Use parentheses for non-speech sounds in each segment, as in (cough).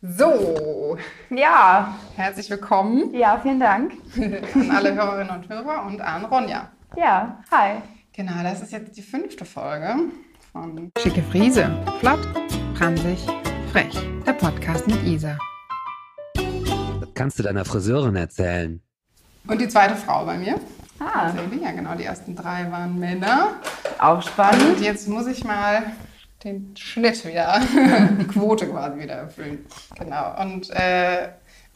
So, Ja, herzlich willkommen ja, vielen Dank. an alle Hörerinnen und Hörer und an Ronja. Ja, hi. Genau, das ist jetzt die fünfte Folge von Schicke Friese. Flott, pransig, frech. Der Podcast mit Isa. Das kannst du deiner Friseurin erzählen. Und die zweite Frau bei mir. Ah, Ja, genau, die ersten drei waren Männer. auch Und spannend. jetzt muss ich mal den Schnitt wieder, (laughs) die Quote quasi wieder erfüllen. Genau. Und äh,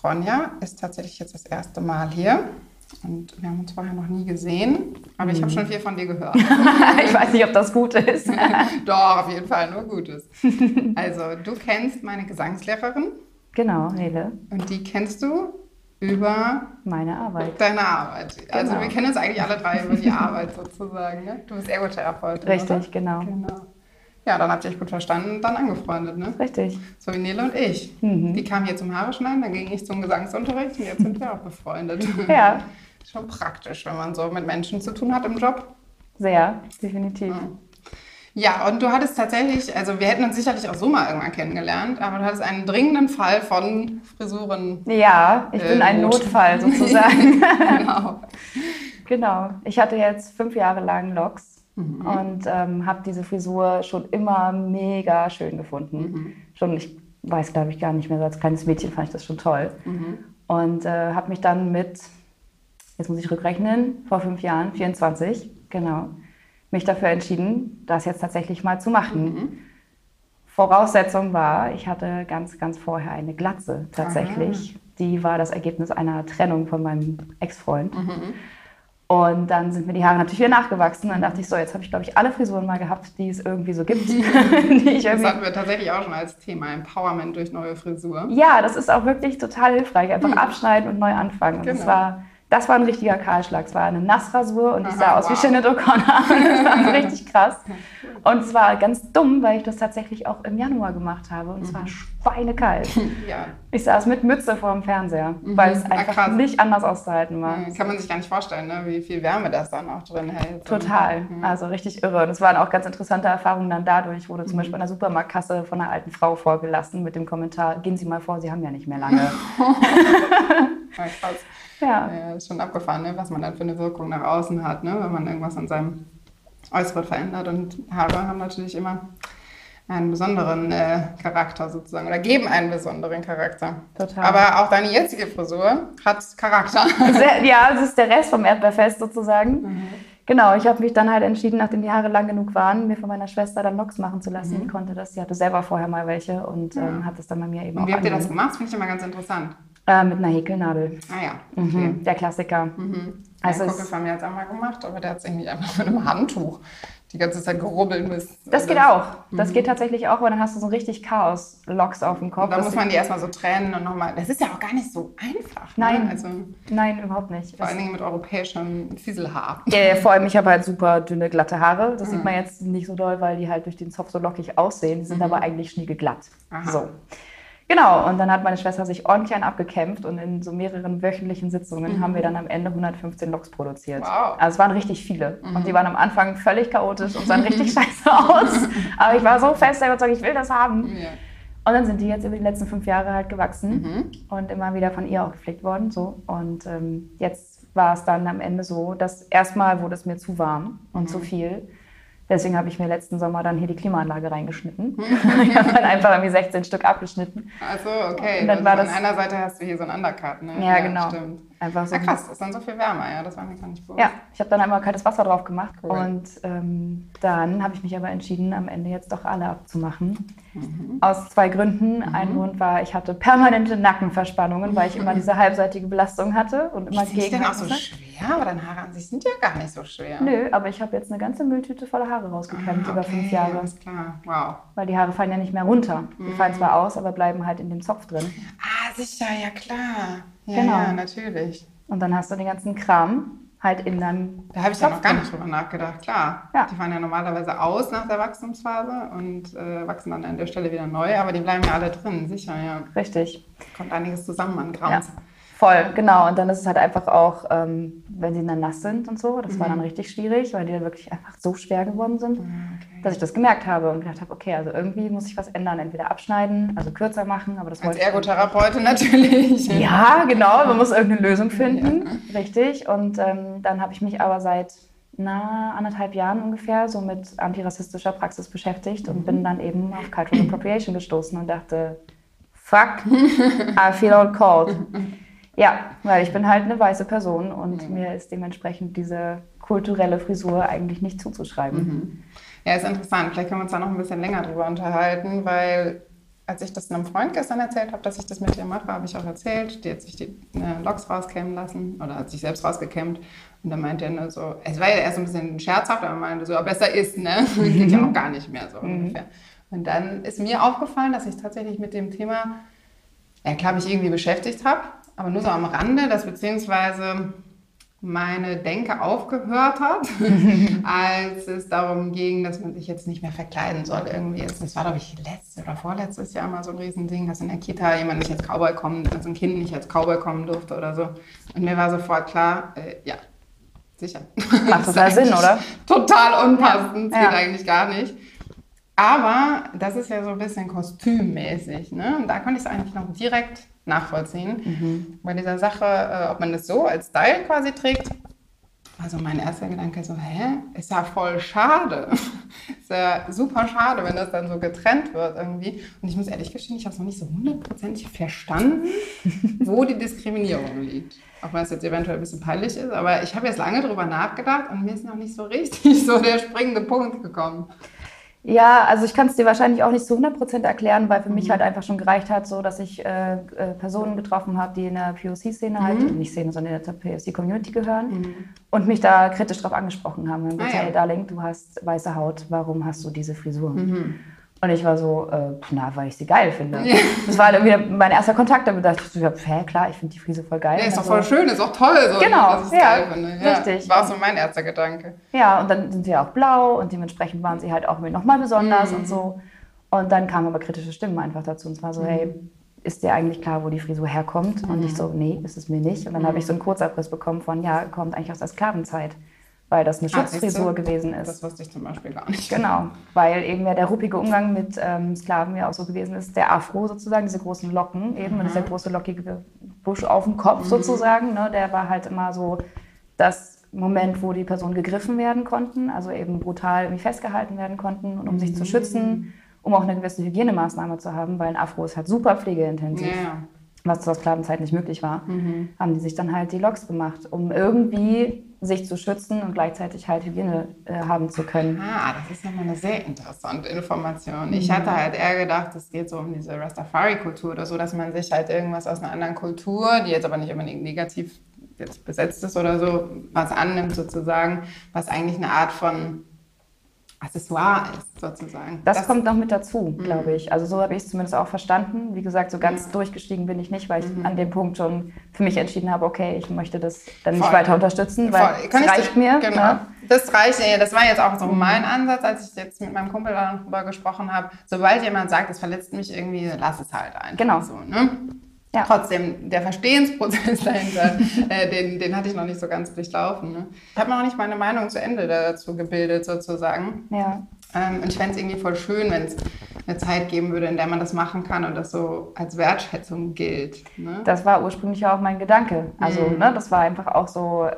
Ronja ist tatsächlich jetzt das erste Mal hier. Und wir haben uns vorher noch nie gesehen. Aber ich habe schon viel von dir gehört. (laughs) ich weiß nicht, ob das gut ist. (laughs) Doch, auf jeden Fall, nur Gutes. Also, du kennst meine Gesangslehrerin genau, Nele, und die kennst du über meine Arbeit. deine Arbeit. Also, Genau. wir kennen uns eigentlich alle drei über die Arbeit sozusagen. Ne? Du bist Ergotherapeutin. Richtig, oder? genau. Genau. Ja, dann habt ihr euch gut verstanden und dann angefreundet, ne? Richtig. So wie Nele und ich. Mhm. Die kam hier zum Haare schneiden, dann ging ich zum Gesangsunterricht und jetzt sind wir auch befreundet. (laughs) Ja, Schon praktisch, wenn man so mit Menschen zu tun hat im Job. sehr, definitiv. Ja, und du hattest tatsächlich, also wir hätten uns sicherlich auch so mal irgendwann kennengelernt, aber du hattest einen dringenden Fall von Frisuren. Ja, ich bin Äh, ein gut. Notfall (laughs) sozusagen. genau. genau. Ich hatte jetzt fünf Jahre lang Locks und ähm, habe diese Frisur schon immer mega schön gefunden. Schon, ich weiß, glaube ich, gar nicht mehr, so als kleines Mädchen fand ich das schon toll. Und äh, habe mich dann mit, jetzt muss ich rückrechnen, vor fünf Jahren, 24, genau, mich dafür entschieden, das jetzt tatsächlich mal zu machen. Voraussetzung war, ich hatte ganz, ganz vorher eine Glatze tatsächlich. Die war das Ergebnis einer Trennung von meinem Ex-Freund. Und dann sind mir die Haare natürlich wieder nachgewachsen. Dann dachte ich so, jetzt habe ich, glaube ich, alle Frisuren mal gehabt, die es irgendwie so gibt. (laughs) die ich Das irgendwie hatten wir tatsächlich auch schon als Thema, Empowerment durch neue Frisur. ja, das ist auch wirklich total hilfreich. Einfach abschneiden und neu anfangen. Und das, Genau. war, das war ein richtiger Kahlschlag. Es war eine Nassrasur und ich Aha, sah aus wie wow. Sinead O'Connor. (laughs) das war richtig krass. Und es war ganz dumm, weil ich das tatsächlich auch im Januar gemacht habe. Und es war schweinekalt. (laughs) Ja, Ich saß mit Mütze vor dem Fernseher, weil es Ah, einfach krass. nicht anders auszuhalten war. kann man sich gar nicht vorstellen, ne, wie viel Wärme das dann auch drin hält. Total, also richtig irre. Und es waren auch ganz interessante Erfahrungen dann dadurch. Ich wurde zum Beispiel an der Supermarktkasse von einer alten Frau vorgelassen mit dem Kommentar, gehen Sie mal vor, Sie haben ja nicht mehr lange. (laughs) Ja, krass. Ja. Ja, ist schon abgefahren, ne, was man dann für eine Wirkung nach außen hat, ne, wenn man irgendwas an seinem Äußeren verändert. Und Haare haben natürlich immer einen besonderen äh, Charakter sozusagen oder geben einen besonderen Charakter. Total. Aber auch deine jetzige Frisur hat Charakter. (laughs) Sehr, ja, das ist der Rest vom Erdbeerfest sozusagen. Genau, ich habe mich dann halt entschieden, nachdem die Haare lang genug waren, mir von meiner Schwester dann Locks machen zu lassen. Die konnte das, sie hatte selber vorher mal welche und ähm, hat das dann bei mir eben Und auch wie habt ihr das gemacht? Das finde ich immer ganz interessant. Äh, mit einer Häkelnadel. Ah ja, okay. Mhm, der Klassiker. Also Also ein es- Kumpel von mir hat es auch mal gemacht, aber der hat es irgendwie einfach mit einem Handtuch die ganze Zeit gerubbelt. Bis, Das geht auch. Das geht tatsächlich auch, weil dann hast du so richtig Chaos-Locks auf dem Kopf. Und dann Das muss man die erstmal so trennen und nochmal. Das ist ja auch gar nicht so einfach. Nein. Ne? Also Nein, überhaupt nicht. vor allen Dingen mit europäischem Fieselhaar. Ja, vor allem, ich habe halt super dünne, glatte Haare. Das sieht man jetzt nicht so doll, weil die halt durch den Zopf so lockig aussehen. Die sind aber eigentlich schniegeglatt. Aha. So. Genau, und dann hat meine Schwester sich ordentlich einen abgekämpft und in so mehreren wöchentlichen Sitzungen haben wir dann am Ende 115 Loks produziert. Wow. Also es waren richtig viele. Und die waren am Anfang völlig chaotisch und sahen richtig (laughs) scheiße aus. Aber ich war so fest der Überzeugung, ich will das haben. Ja. Und dann sind die jetzt über die letzten fünf Jahre halt gewachsen Mhm. und immer wieder von ihr auch gepflegt worden. So. Und ähm, jetzt war es dann am Ende so, dass erstmal wurde es mir zu warm und Mhm. zu viel. Deswegen habe ich mir letzten Sommer dann hier die Klimaanlage reingeschnitten. Mhm. (laughs) ich habe dann einfach irgendwie 16 Stück abgeschnitten. Also, okay. Und dann also war von das- einer Seite hast du hier so einen Undercut, ne? Ja, genau. Stimmt. Einfach so. Ja, krass, das ist dann so viel wärmer, ja. Das war mir gar nicht bewusst. Ja, ich habe dann einmal kaltes Wasser drauf gemacht Cool. und ähm, dann habe ich mich aber entschieden, am Ende jetzt doch alle abzumachen. Mhm. Aus zwei Gründen. Ein Grund war, ich hatte permanente Nackenverspannungen, weil ich immer diese halbseitige Belastung hatte und immer Ist denn auch so gegen. schwer? Aber deine Haare an sich sind ja gar nicht so schwer. Nö, aber ich habe jetzt eine ganze Mülltüte voller Haare rausgekämmt Ah, über fünf Jahre. Alles klar. Wow. Weil die Haare fallen ja nicht mehr runter. Die Mhm. fallen zwar aus, aber bleiben halt in dem Zopf drin. Ah, sicher, ja klar. Ja, Genau. ja, natürlich. Und dann hast du den ganzen Kram halt in deinem Da habe ich ja noch gar nicht drüber nachgedacht, klar. Ja. Die fallen ja normalerweise aus nach der Wachstumsphase und äh, wachsen dann an der Stelle wieder neu, aber die bleiben ja alle drin, sicher, ja. Richtig. Kommt einiges zusammen an Grams. Voll, genau. Und dann ist es halt einfach auch, ähm, wenn sie dann nass sind und so, das war dann richtig schwierig, weil die dann wirklich einfach so schwer geworden sind, dass ich das gemerkt habe und gedacht habe, okay, also irgendwie muss ich was ändern, entweder abschneiden, also kürzer machen, aber das Als wollte ich. Ergotherapeutin natürlich. (laughs) Ja, genau, man muss irgendeine Lösung finden, richtig. Und ähm, dann habe ich mich aber seit na, anderthalb Jahren ungefähr so mit antirassistischer Praxis beschäftigt und bin dann eben auf Cultural Appropriation gestoßen und dachte, fuck, I feel all called. (laughs) Ja, weil ich bin halt eine weiße Person und mir ist dementsprechend diese kulturelle Frisur eigentlich nicht zuzuschreiben. Ja, ist interessant. Vielleicht können wir uns da noch ein bisschen länger drüber unterhalten, weil als ich das einem Freund gestern erzählt habe, dass ich das mit ihr mache, habe ich auch erzählt, die hat sich die äh, Locks rauskämmen lassen oder hat sich selbst rausgekämmt. Und dann meinte er nur so, es war ja erst ein bisschen scherzhaft, aber er meinte so, besser ist, ne? (laughs) Geht ja auch gar nicht mehr so ungefähr. Und dann ist mir aufgefallen, dass ich tatsächlich mit dem Thema, ja klar, mich irgendwie beschäftigt habe, aber nur so am Rande, dass beziehungsweise meine Denke aufgehört hat, (laughs) als es darum ging, dass man sich jetzt nicht mehr verkleiden soll irgendwie. Das war, glaube ich, letztes oder vorletztes Jahr mal so ein Riesending, dass in der Kita jemand nicht als Cowboy kommen, also ein Kind nicht als Cowboy kommen durfte oder so. Und mir war sofort klar, äh, ja, sicher. Macht total (laughs) Sinn, oder? Total unpassend, Ja. geht Ja. eigentlich gar nicht. Aber das ist ja so ein bisschen kostümmäßig. Ne? Und da konnte ich es eigentlich noch direkt nachvollziehen. Mhm. Bei dieser Sache, äh, ob man das so als Style quasi trägt, also mein erster Gedanke so, hä, ist ja voll schade. (laughs) ist ja super schade, wenn das dann so getrennt wird irgendwie. Und ich muss ehrlich gestehen, ich habe es noch nicht so hundertprozentig verstanden, (laughs) wo die Diskriminierung liegt. Auch wenn es jetzt eventuell ein bisschen peinlich ist, aber ich habe jetzt lange drüber nachgedacht und mir ist noch nicht so richtig (laughs) so der springende Punkt gekommen. Ja, also ich kann es dir wahrscheinlich auch nicht zu 100% erklären, weil für mich halt einfach schon gereicht hat, so dass ich äh, äh, Personen getroffen habe, die in der POC-Szene halt, nicht Szene, sondern in der POC-Community gehören und mich da kritisch drauf angesprochen haben. Und Ah, gesagt, ja. hey Darling, du hast weiße Haut, warum hast du diese Frisur? Und ich war so, äh, na, weil ich sie geil finde. Das war halt irgendwie mein erster Kontakt, damit dachte ich so, ja, hä, klar, ich finde die Frise voll geil. Ja, ist doch Also- voll schön, ist auch toll, so, Genau, dass ich ja, geil finde. Ja, richtig. War so mein erster Gedanke. Ja, und dann sind sie ja auch blau und dementsprechend waren sie halt auch nochmal besonders und so. Und dann kamen aber kritische Stimmen einfach dazu. Und zwar so, hey, ist dir eigentlich klar, wo die Frisur herkommt? Und ich so, nee, ist es mir nicht. Und dann habe ich so einen Kurzabriss bekommen von, ja, kommt eigentlich aus der Sklavenzeit, weil das eine Ah, Schutzfrisur gewesen ist. Das wusste ich zum Beispiel gar nicht. Genau, weil eben ja der ruppige Umgang mit ähm, Sklaven ja auch so gewesen ist. Der Afro sozusagen, diese großen Locken eben und dieser große lockige Busch auf dem Kopf sozusagen, ne, der war halt immer so das Moment, wo die Personen gegriffen werden konnten, also eben brutal irgendwie festgehalten werden konnten und um sich zu schützen, um auch eine gewisse Hygienemaßnahme zu haben, weil ein Afro ist halt super pflegeintensiv Ja. Was zur Sklavenzeit nicht möglich war, haben die sich dann halt die Loks gemacht, um irgendwie sich zu schützen und gleichzeitig halt Hygiene äh, haben zu können. Ah, das ist nochmal eine sehr interessante Information. Ich hatte halt eher gedacht, es geht so um diese Rastafari-Kultur oder so, dass man sich halt irgendwas aus einer anderen Kultur, die jetzt aber nicht unbedingt negativ jetzt besetzt ist oder so, was annimmt sozusagen, was eigentlich eine Art von Accessoire ist sozusagen. Das, kommt noch mit dazu, glaube ich. Also so habe ich es zumindest auch verstanden. Wie gesagt, so ganz durchgestiegen bin ich nicht, weil ich an dem Punkt schon für mich entschieden habe, okay, ich möchte das dann nicht Voll. weiter unterstützen, weil Voll. Kann es ich reicht dir- mir. Genau. Ne? Das reicht, ja, das war jetzt auch so mein Ansatz, als ich jetzt mit meinem Kumpel darüber gesprochen habe. Sobald jemand sagt, es verletzt mich irgendwie, lass es halt einfach. Genau. So, ne? Ja. Trotzdem, der Verstehensprozess (laughs) dahinter, äh, den, den hatte ich noch nicht so ganz durchlaufen. Ne? Ich habe noch nicht meine Meinung zu Ende dazu gebildet, sozusagen. Ja. Ähm, und ich fände es irgendwie voll schön, wenn es eine Zeit geben würde, in der man das machen kann und das so als Wertschätzung gilt. Ne? Das war ursprünglich ja auch mein Gedanke. Also, Mhm. ne, das war einfach auch so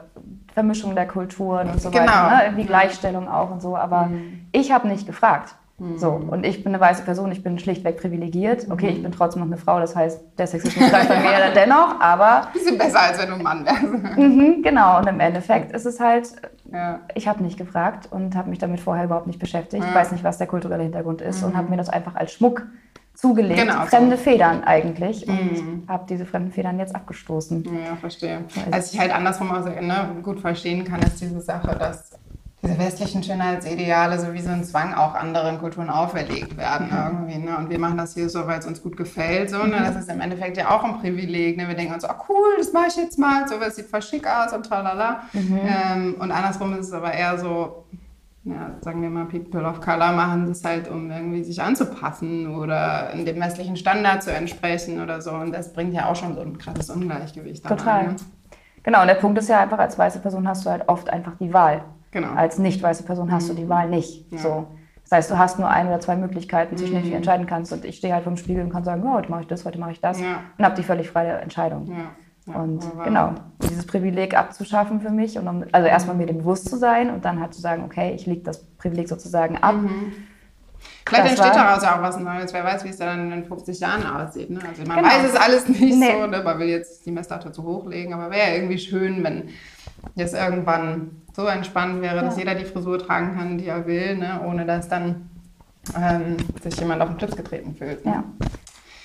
Vermischung der Kulturen und so Genau. weiter. Ne? Irgendwie Gleichstellung auch und so. Aber ich habe nicht gefragt. So, und ich bin eine weiße Person, ich bin schlichtweg privilegiert. Okay, ich bin trotzdem noch eine Frau, das heißt, der Sexismus greift bei mir (laughs) dennoch, aber Bisschen besser, als wenn du ein Mann wärst. mhm, genau, und im Endeffekt ist es halt, ja. ich habe nicht gefragt und habe mich damit vorher überhaupt nicht beschäftigt, Ja. weiß nicht, was der kulturelle Hintergrund ist und habe mir das einfach als Schmuck zugelegt. Genau so. Fremde Federn eigentlich und habe diese fremden Federn jetzt abgestoßen. Ja, verstehe. Was ich halt andersrum auch sehr, ne, gut verstehen kann, ist diese Sache, dass diese westlichen Schönheitsideale so wie so ein Zwang auch anderen Kulturen auferlegt werden irgendwie. Ne? Und wir machen das hier so, weil es uns gut gefällt. So, ne? Das ist im Endeffekt ja auch ein Privileg. Ne? Wir denken uns, oh cool, das mache ich jetzt mal. So, es sieht voll schick aus und tralala. Ähm, und andersrum ist es aber eher so, ja, sagen wir mal, People of Color machen das halt, um irgendwie sich anzupassen oder dem messlichen Standard zu entsprechen oder so. Und das bringt ja auch schon so ein krasses Ungleichgewicht. Total. Rein, ne? Genau, und der Punkt ist ja einfach, als weiße Person hast du halt oft einfach die Wahl. Genau. Als nicht weiße Person hast du die Wahl nicht. Ja. So. Das heißt, du hast nur ein oder zwei Möglichkeiten, zwischen denen du mhm. entscheiden kannst. Und ich stehe halt vom Spiegel und kann sagen, oh, heute mache ich das, heute mache ich das. Ja. Und habe die völlig freie Entscheidung. Ja. Und genau, dieses Privileg abzuschaffen für mich und um, also erstmal mir dem bewusst zu sein und dann halt zu sagen, okay, ich lege das Privileg sozusagen ab. Mhm. Vielleicht das entsteht daraus ja auch was Neues. Wer weiß, wie es dann in 50 Jahren aussieht. Ne? Also man genau. weiß es alles nicht nee. so, ne? man will jetzt die Messlatte zu hochlegen, aber wäre ja irgendwie schön, wenn es irgendwann so entspannt wäre, ja. dass jeder die Frisur tragen kann, die er will, ne? ohne dass dann ähm, sich jemand auf den Schlips getreten fühlt. Ne? Ja.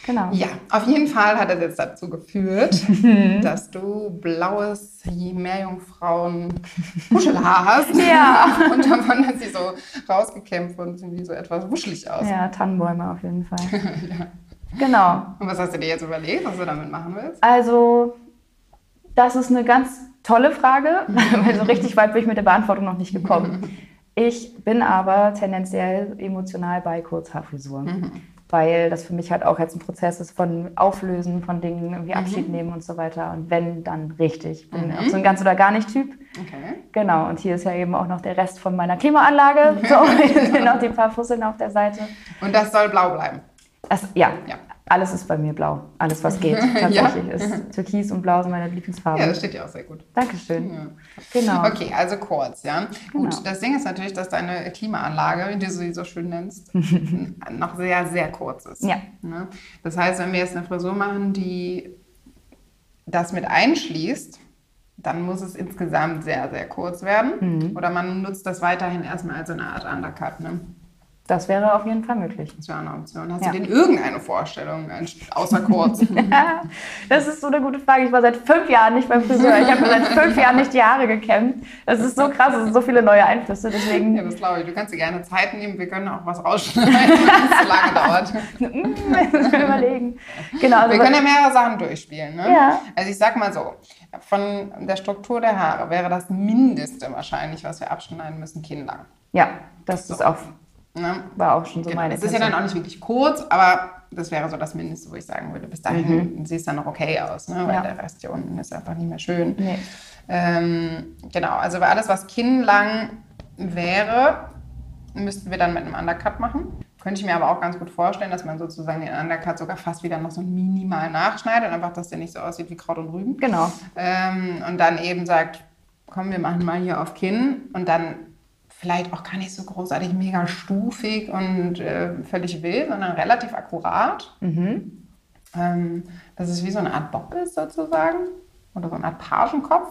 Genau. Ja, auf jeden Fall hat es jetzt dazu geführt, (laughs) dass du blaues Meerjungfrauen Kuschelhaar (laughs) hast. Ja. (laughs) und davon hat sie so rausgekämpft und sehen wie so etwas wuschelig aus. Ja, Tannenbäume auf jeden Fall. ja. Genau. Und was hast du dir jetzt überlegt, was du damit machen willst? Also, das ist eine ganz tolle Frage, (laughs) weil so richtig weit bin ich mit der Beantwortung noch nicht gekommen. Ich bin aber tendenziell emotional bei Kurzhaarfrisuren. Mhm weil das für mich halt auch jetzt ein Prozess ist von Auflösen von Dingen, irgendwie mhm. Abschied nehmen und so weiter. Und wenn, dann richtig. Ich bin mhm. auch so ein ganz oder gar nicht Typ. Okay. Genau, und hier ist ja eben auch noch der Rest von meiner Klimaanlage. (laughs) So, (laughs) hier sind noch die paar Fusseln auf der Seite. Und das soll blau bleiben? Das, ja. ja. Alles ist bei mir blau. Alles, was geht. (laughs) Tatsächlich ja. ist Türkis und Blau sind meine Lieblingsfarben. Ja, das steht ja auch sehr gut. Dankeschön. Ja. Genau. Okay, also kurz, ja. Genau. Gut, das Ding ist natürlich, dass deine Klimaanlage, wie du sie so schön nennst, (laughs) noch sehr, sehr kurz ist. Ja. Ne? Das heißt, wenn wir jetzt eine Frisur machen, die das mit einschließt, dann muss es insgesamt sehr, sehr kurz werden. Mhm. Oder man nutzt das weiterhin erstmal als eine Art Undercut. Ne? Das wäre auf jeden Fall möglich. Das wäre eine Option. Hast ja. du denn irgendeine Vorstellung, außer kurz? (laughs) das ist so eine gute Frage. Ich war seit fünf Jahren nicht beim Friseur. Ich habe mir seit fünf Jahren nicht die Haare gekämmt. Das ist so krass, es sind so viele neue Einflüsse. Deswegen ja, das glaube ich. Du kannst dir gerne Zeit nehmen. Wir können auch was rausschneiden, (laughs) wenn es zu lange dauert. (laughs) das können überlegen. Genau, also wir können ja mehrere Sachen durchspielen. Ne? Ja. Also ich sag mal so, von der Struktur der Haare wäre das Mindeste wahrscheinlich, was wir abschneiden müssen, kinnlang. Ja, das so. ist auch Ne? War auch schon so genau. meine Es ist ja dann auch nicht wirklich kurz, aber das wäre so das Mindeste, wo ich sagen würde, bis dahin mhm. sieht es dann noch okay aus, ne? weil ja. der Rest hier unten ist einfach nicht mehr schön. Nee. Ähm, genau, also alles, was kinnlang wäre, müssten wir dann mit einem Undercut machen. Könnte ich mir aber auch ganz gut vorstellen, dass man sozusagen den Undercut sogar fast wieder noch so minimal nachschneidet, einfach, dass der nicht so aussieht wie Kraut und Rüben. Genau. Ähm, und dann eben sagt, komm, wir machen mal hier auf Kinn und dann vielleicht auch gar nicht so großartig mega stufig und äh, völlig wild, sondern relativ akkurat. Mhm. Ähm, dass es wie so eine Art Bob ist sozusagen oder so eine Art Pagenkopf.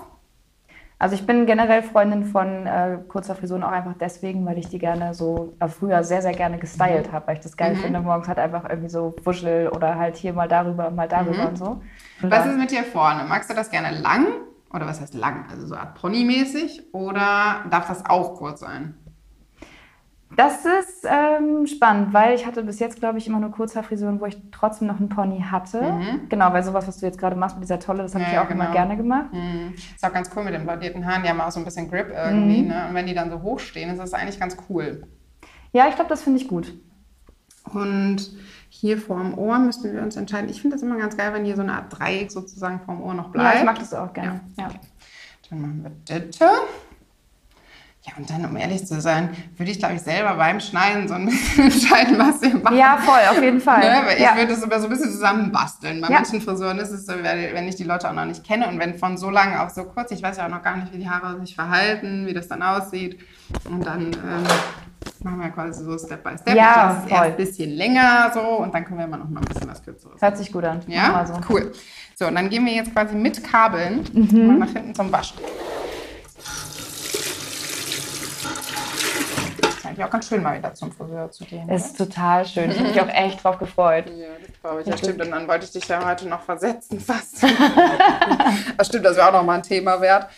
Also ich bin generell Freundin von äh, kurzer Frisuren auch einfach deswegen, weil ich die gerne so äh, früher sehr, sehr gerne gestylt mhm. habe, weil ich das geil mhm. finde. Morgens halt einfach irgendwie so Wuschel oder halt hier mal darüber, mal darüber mhm. und so. Und Was ist mit dir vorne? Magst du das gerne lang oder was heißt lang? Also so Art Pony-mäßig? Oder darf das auch kurz sein? Das ist ähm, spannend, weil ich hatte bis jetzt, glaube ich, immer nur Kurzhaarfrisuren, wo ich trotzdem noch einen Pony hatte. Mhm. Genau, weil sowas, was du jetzt gerade machst mit dieser Tolle, das habe ja, ich auch genau. immer gerne gemacht. Mhm. Ist auch ganz cool mit den bladierten Haaren, die haben auch so ein bisschen Grip irgendwie. Mhm. Ne? Und wenn die dann so hoch stehen, ist das eigentlich ganz cool. Ja, ich glaube, das finde ich gut. Und hier vorm Ohr müssten wir uns entscheiden. Ich finde das immer ganz geil, wenn hier so eine Art Dreieck sozusagen vorm Ohr noch bleibt. Ja, ich mag das auch gerne. Ja. Ja. Dann machen wir das. Ja, und dann, um ehrlich zu sein, würde ich, glaube ich, selber beim Schneiden so ein bisschen (laughs) entscheiden, was wir machen. Ja, voll, auf jeden Fall. Ne? Weil ja. ich würde es immer so ein bisschen zusammenbasteln. Bei ja. manchen Frisuren ist es so, wenn ich die Leute auch noch nicht kenne und wenn von so lang auf so kurz, ich weiß ja auch noch gar nicht, wie die Haare sich verhalten, wie das dann aussieht. Und dann ähm, machen wir quasi so Step by Step. Ja, das ist erst ein bisschen länger so und dann können wir immer noch mal ein bisschen was kürzeres. Hört sich gut an. Ja, so. cool. So, und dann gehen wir jetzt quasi mit Kabeln mhm. nach hinten zum Waschen. Eigentlich auch ganz schön, mal wieder zum Friseur zu gehen. Es ist total schön. Ich habe mich auch echt drauf gefreut. Ja, das glaube ich. Ja, stimmt. Und dann wollte ich dich ja heute noch versetzen fast. (laughs) das stimmt, das wäre auch noch mal ein Thema wert.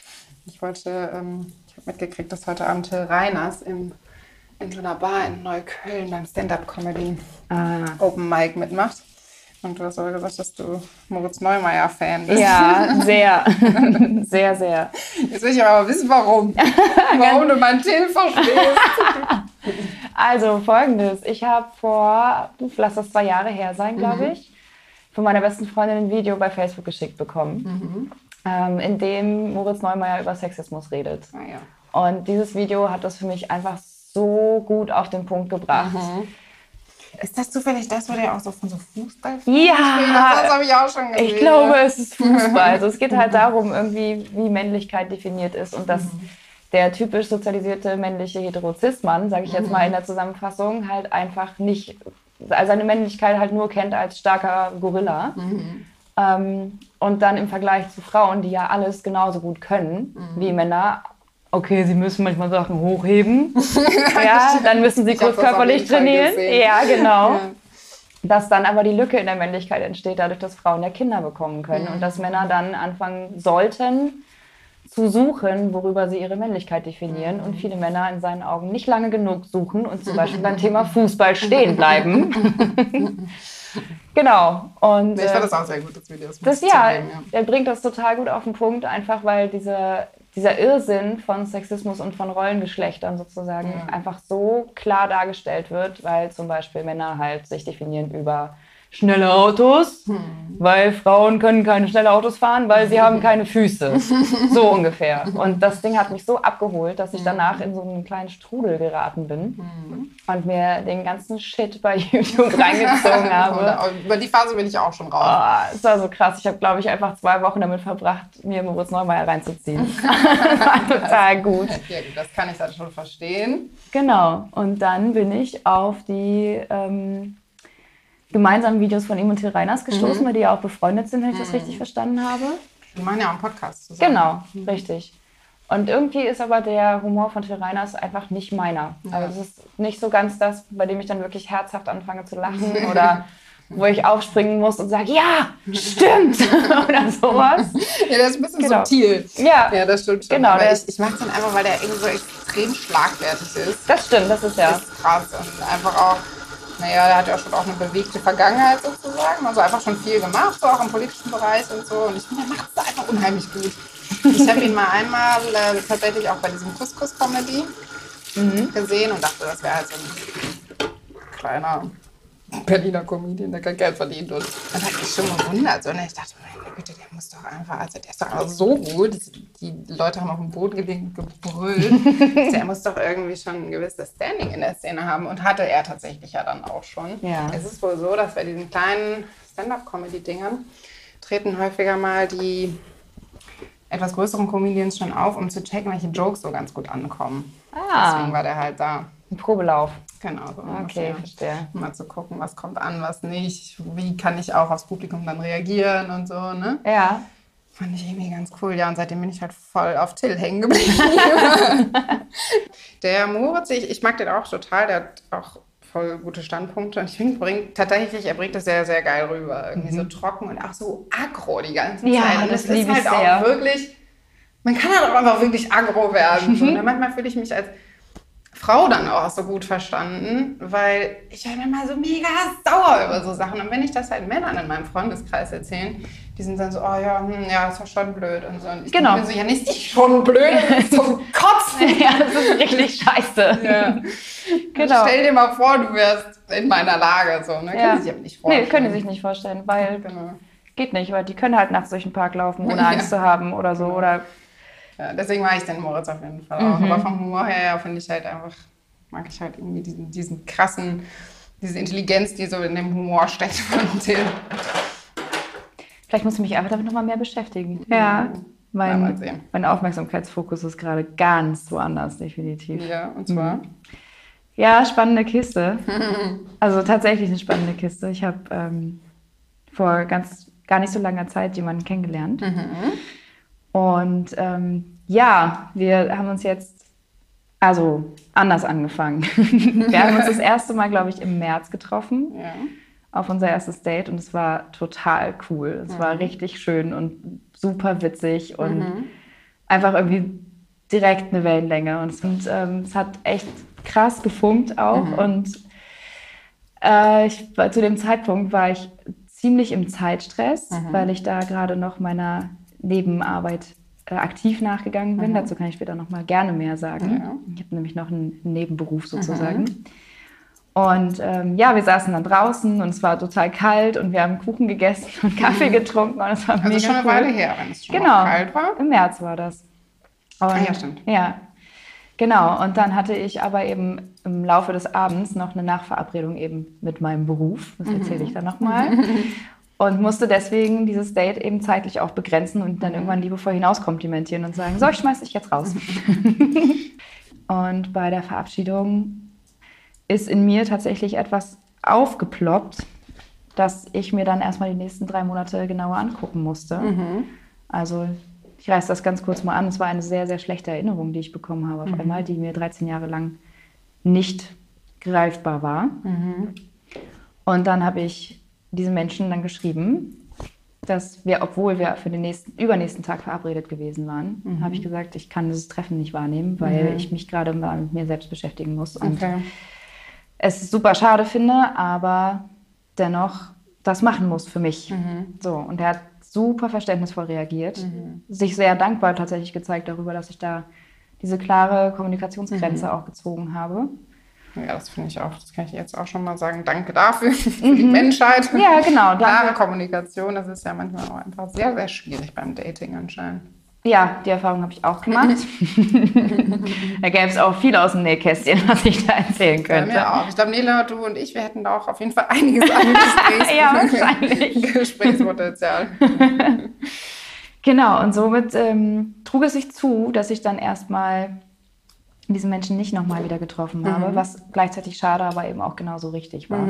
Ich wollte, ähm, ich habe mitgekriegt, dass heute Abend Till Reiners im, in so einer Bar in Neukölln beim Stand-Up-Comedy ah. Open Mic mitmacht. Und du hast aber gesagt, dass du Moritz Neumeier-Fan bist. Ja, (laughs) sehr. (laughs) sehr, sehr. Jetzt will ich aber wissen, warum. (laughs) warum du mein Till verstehst. Also folgendes. Ich habe vor, lass das zwei Jahre her sein, glaube Mhm. ich, von meiner besten Freundin ein Video bei Facebook geschickt bekommen, Mhm. ähm, in dem Moritz Neumeier über Sexismus redet. Ah, ja. Und dieses Video hat das für mich einfach so gut auf den Punkt gebracht. Mhm. Ist das zufällig das, wo der auch so von so Fußball Ja, Das habe ich auch schon gesehen. Ich glaube, es ist Fußball. Also es geht halt darum, irgendwie, wie Männlichkeit definiert ist und dass der typisch sozialisierte männliche Heterozis-Mann, sage ich jetzt mal in der Zusammenfassung, halt einfach nicht, also seine Männlichkeit halt nur kennt als starker Gorilla. Ähm, und dann im Vergleich zu Frauen, die ja alles genauso gut können wie Männer, okay, sie müssen manchmal Sachen hochheben, (laughs) ja, dann müssen sie Ich kurz körperlich trainieren. Ja, genau Ja. dass dann aber die Lücke in der Männlichkeit entsteht, dadurch, dass Frauen ja Kinder bekommen können und dass Männer dann anfangen sollten zu suchen, worüber sie ihre Männlichkeit definieren und viele Männer in seinen Augen nicht lange genug suchen und zum Beispiel beim (laughs) Thema Fußball stehen bleiben. (laughs) genau. Und Nee, ich fand äh, das auch sehr gut, das Video. Das, das ja, zugeben, ja. er bringt das total gut auf den Punkt, einfach weil diese, dieser Irrsinn von Sexismus und von Rollengeschlechtern sozusagen einfach so klar dargestellt wird, weil zum Beispiel Männer halt sich definieren über schnelle Autos, weil Frauen können keine schnellen Autos fahren, weil sie haben (laughs) keine Füße. So ungefähr. Und das Ding hat mich so abgeholt, dass ich danach in so einen kleinen Strudel geraten bin und mir den ganzen Shit bei (laughs) YouTube reingezogen (laughs) habe. Über die Phase bin ich auch schon raus. Oh, es war so krass. Ich habe, glaube ich, einfach zwei Wochen damit verbracht, mir Moritz Neumeier reinzuziehen. war total gut. Ja, gut, das kann ich dann schon verstehen. Genau. Und dann bin ich auf die ähm, gemeinsamen Videos von ihm und Till Reiners gestoßen, weil die ja auch befreundet sind, wenn ich das richtig verstanden habe. Wir machen ja auch einen Podcast zusammen. Genau, richtig. Und irgendwie ist aber der Humor von Till Reiners einfach nicht meiner. Also es ist nicht so ganz das, bei dem ich dann wirklich herzhaft anfange zu lachen (laughs) oder wo ich aufspringen muss und sage, ja, stimmt (laughs) oder sowas. Ja, der ist ein bisschen Genau. subtil. Ja, Ja, das stimmt schon. Genau, Aber ich, ich mag den einfach, weil der irgendwie so extrem schlagwertig ist. das stimmt, das ist ja. Das ist krass. Und einfach auch, naja, der hat ja schon auch eine bewegte Vergangenheit sozusagen. Also einfach schon viel gemacht, so auch im politischen Bereich und so. Und ich finde, der macht es einfach unheimlich gut. Ich habe ihn mal einmal äh, tatsächlich auch bei diesem Couscous-Comedy gesehen und dachte, das wäre halt so ein kleiner Berliner Comedian, der kein Geld verdient. Und dann hat mich schon gewundert. Und ich dachte, meine Güte, der muss doch einfach, also der ist doch einfach so gut. Die Leute haben auf dem Boden gelegen, gebrüllt. (laughs) der muss doch irgendwie schon ein gewisses Standing in der Szene haben. Und hatte er tatsächlich ja dann auch schon. Ja. Es ist wohl so, dass bei diesen kleinen Stand-up-Comedy-Dingern treten häufiger mal die etwas größeren Comedians schon auf, um zu checken, welche Jokes so ganz gut ankommen. Deswegen Ah, war der halt da. ein Probelauf. Genau, so Okay, verstehe. Um Mal zu gucken, was kommt an, was nicht. Wie kann ich auch aufs Publikum dann reagieren und so, ne? Ja. Fand ich irgendwie ganz cool. Ja, und seitdem bin ich halt voll auf Till hängen geblieben. (laughs) der Moritz, ich, ich mag den auch total. Der hat auch voll gute Standpunkte. Und ich finde, bringt tatsächlich, er bringt das sehr, sehr geil rüber. Irgendwie so trocken und auch so aggro die ganze Ja, Zeit. Und das liebe ist ich halt sehr. auch wirklich, man kann halt auch einfach wirklich aggro werden. So, ne? Manchmal fühle ich mich als Frau dann auch so gut verstanden, weil ich halt immer so mega sauer über so Sachen. Und wenn ich das halt Männern in meinem Freundeskreis erzähle, die sind dann so, oh ja, hm, ja, ist doch schon blöd und so. Und ich Genau. bin so, ja, nicht ich schon blöd, zum (laughs) Kotzen. ja, das ist richtig scheiße. Ja. (laughs) Genau. Stell dir mal vor, du wärst in meiner Lage. So, ne? Ja. Können die sich nicht vorstellen. Nee, können die sich nicht vorstellen, weil Genau. geht nicht, weil die können halt nachts durch den Park laufen, ohne (laughs) Ja. Angst zu haben oder so. Oder Ja, deswegen mag ich den Moritz auf jeden Fall auch. Aber vom Humor her ja, finde ich halt einfach, mag ich halt irgendwie diesen, diesen krassen, diese Intelligenz, die so in dem Humor steckt von Till. vielleicht muss ich mich einfach damit nochmal mehr beschäftigen. Ja. Ja, mal Mein, sehen. mein Aufmerksamkeitsfokus ist gerade ganz woanders, definitiv. Ja, und zwar. Ja, spannende Kiste. (laughs) Also tatsächlich eine spannende Kiste. Ich habe ähm, vor ganz gar nicht so langer Zeit jemanden kennengelernt. Und ähm, ja, wir haben uns jetzt also anders angefangen. (laughs) wir haben uns das erste Mal, glaube ich, im März getroffen Ja. auf unser erstes Date und es war total cool. Es war richtig schön und super witzig und einfach irgendwie direkt eine Wellenlänge. Und, es- und ähm, es hat echt krass gefunkt auch. Und äh, ich, zu dem Zeitpunkt war ich ziemlich im Zeitstress, Mhm. weil ich da gerade noch meiner Nebenarbeit aktiv nachgegangen bin. Dazu kann ich später noch mal gerne mehr sagen. Mhm. Ja. Ich habe nämlich noch einen Nebenberuf sozusagen. Und ähm, ja, wir saßen dann draußen und es war total kalt und wir haben Kuchen gegessen und Kaffee getrunken und es war Also mega schon eine cool. Weile her, wenn es schon Genau, noch kalt war. im März war das. Und, Ah ja, stimmt. Ja, genau. Und dann hatte ich aber eben im Laufe des Abends noch eine Nachverabredung eben mit meinem Beruf. Das erzähle ich dann nochmal. (laughs) Und musste deswegen dieses Date eben zeitlich auch begrenzen und dann irgendwann liebevoll hinauskomplimentieren und sagen, so, ich schmeiß dich jetzt raus. (laughs) und bei der Verabschiedung ist in mir tatsächlich etwas aufgeploppt, das ich mir dann erstmal die nächsten drei Monate genauer angucken musste. Also ich reiße das ganz kurz mal an. Es war eine sehr, sehr schlechte Erinnerung, die ich bekommen habe auf einmal, die mir 13 Jahre lang nicht greifbar war. Und dann habe ich diesen Menschen dann geschrieben, dass wir, obwohl wir für den nächsten, übernächsten Tag verabredet gewesen waren, habe ich gesagt, ich kann dieses Treffen nicht wahrnehmen, weil ich mich gerade mal mit mir selbst beschäftigen muss. Und Okay. es super schade finde, aber dennoch das machen muss für mich. So, und er hat super verständnisvoll reagiert, sich sehr dankbar tatsächlich gezeigt darüber, dass ich da diese klare Kommunikationsgrenze auch gezogen habe. Ja, das finde ich auch. Das kann ich jetzt auch schon mal sagen. Danke dafür, (laughs) für die Menschheit. Mhm. Ja, genau, Klare danke. Kommunikation, das ist ja manchmal auch einfach sehr, sehr schwierig beim Dating anscheinend. Ja, die Erfahrung habe ich auch gemacht. (laughs) da gäbe es auch viel aus dem Nähkästchen, was ich da erzählen könnte. mir auch. Ich glaube, Nela, du und ich, wir hätten da auch auf jeden Fall einiges an (laughs) Ja. Gesprächspotenzial. Genau, und somit ähm, trug es sich zu, dass ich dann erstmal diesen Menschen nicht nochmal wieder getroffen habe, was gleichzeitig schade, aber eben auch genauso richtig war.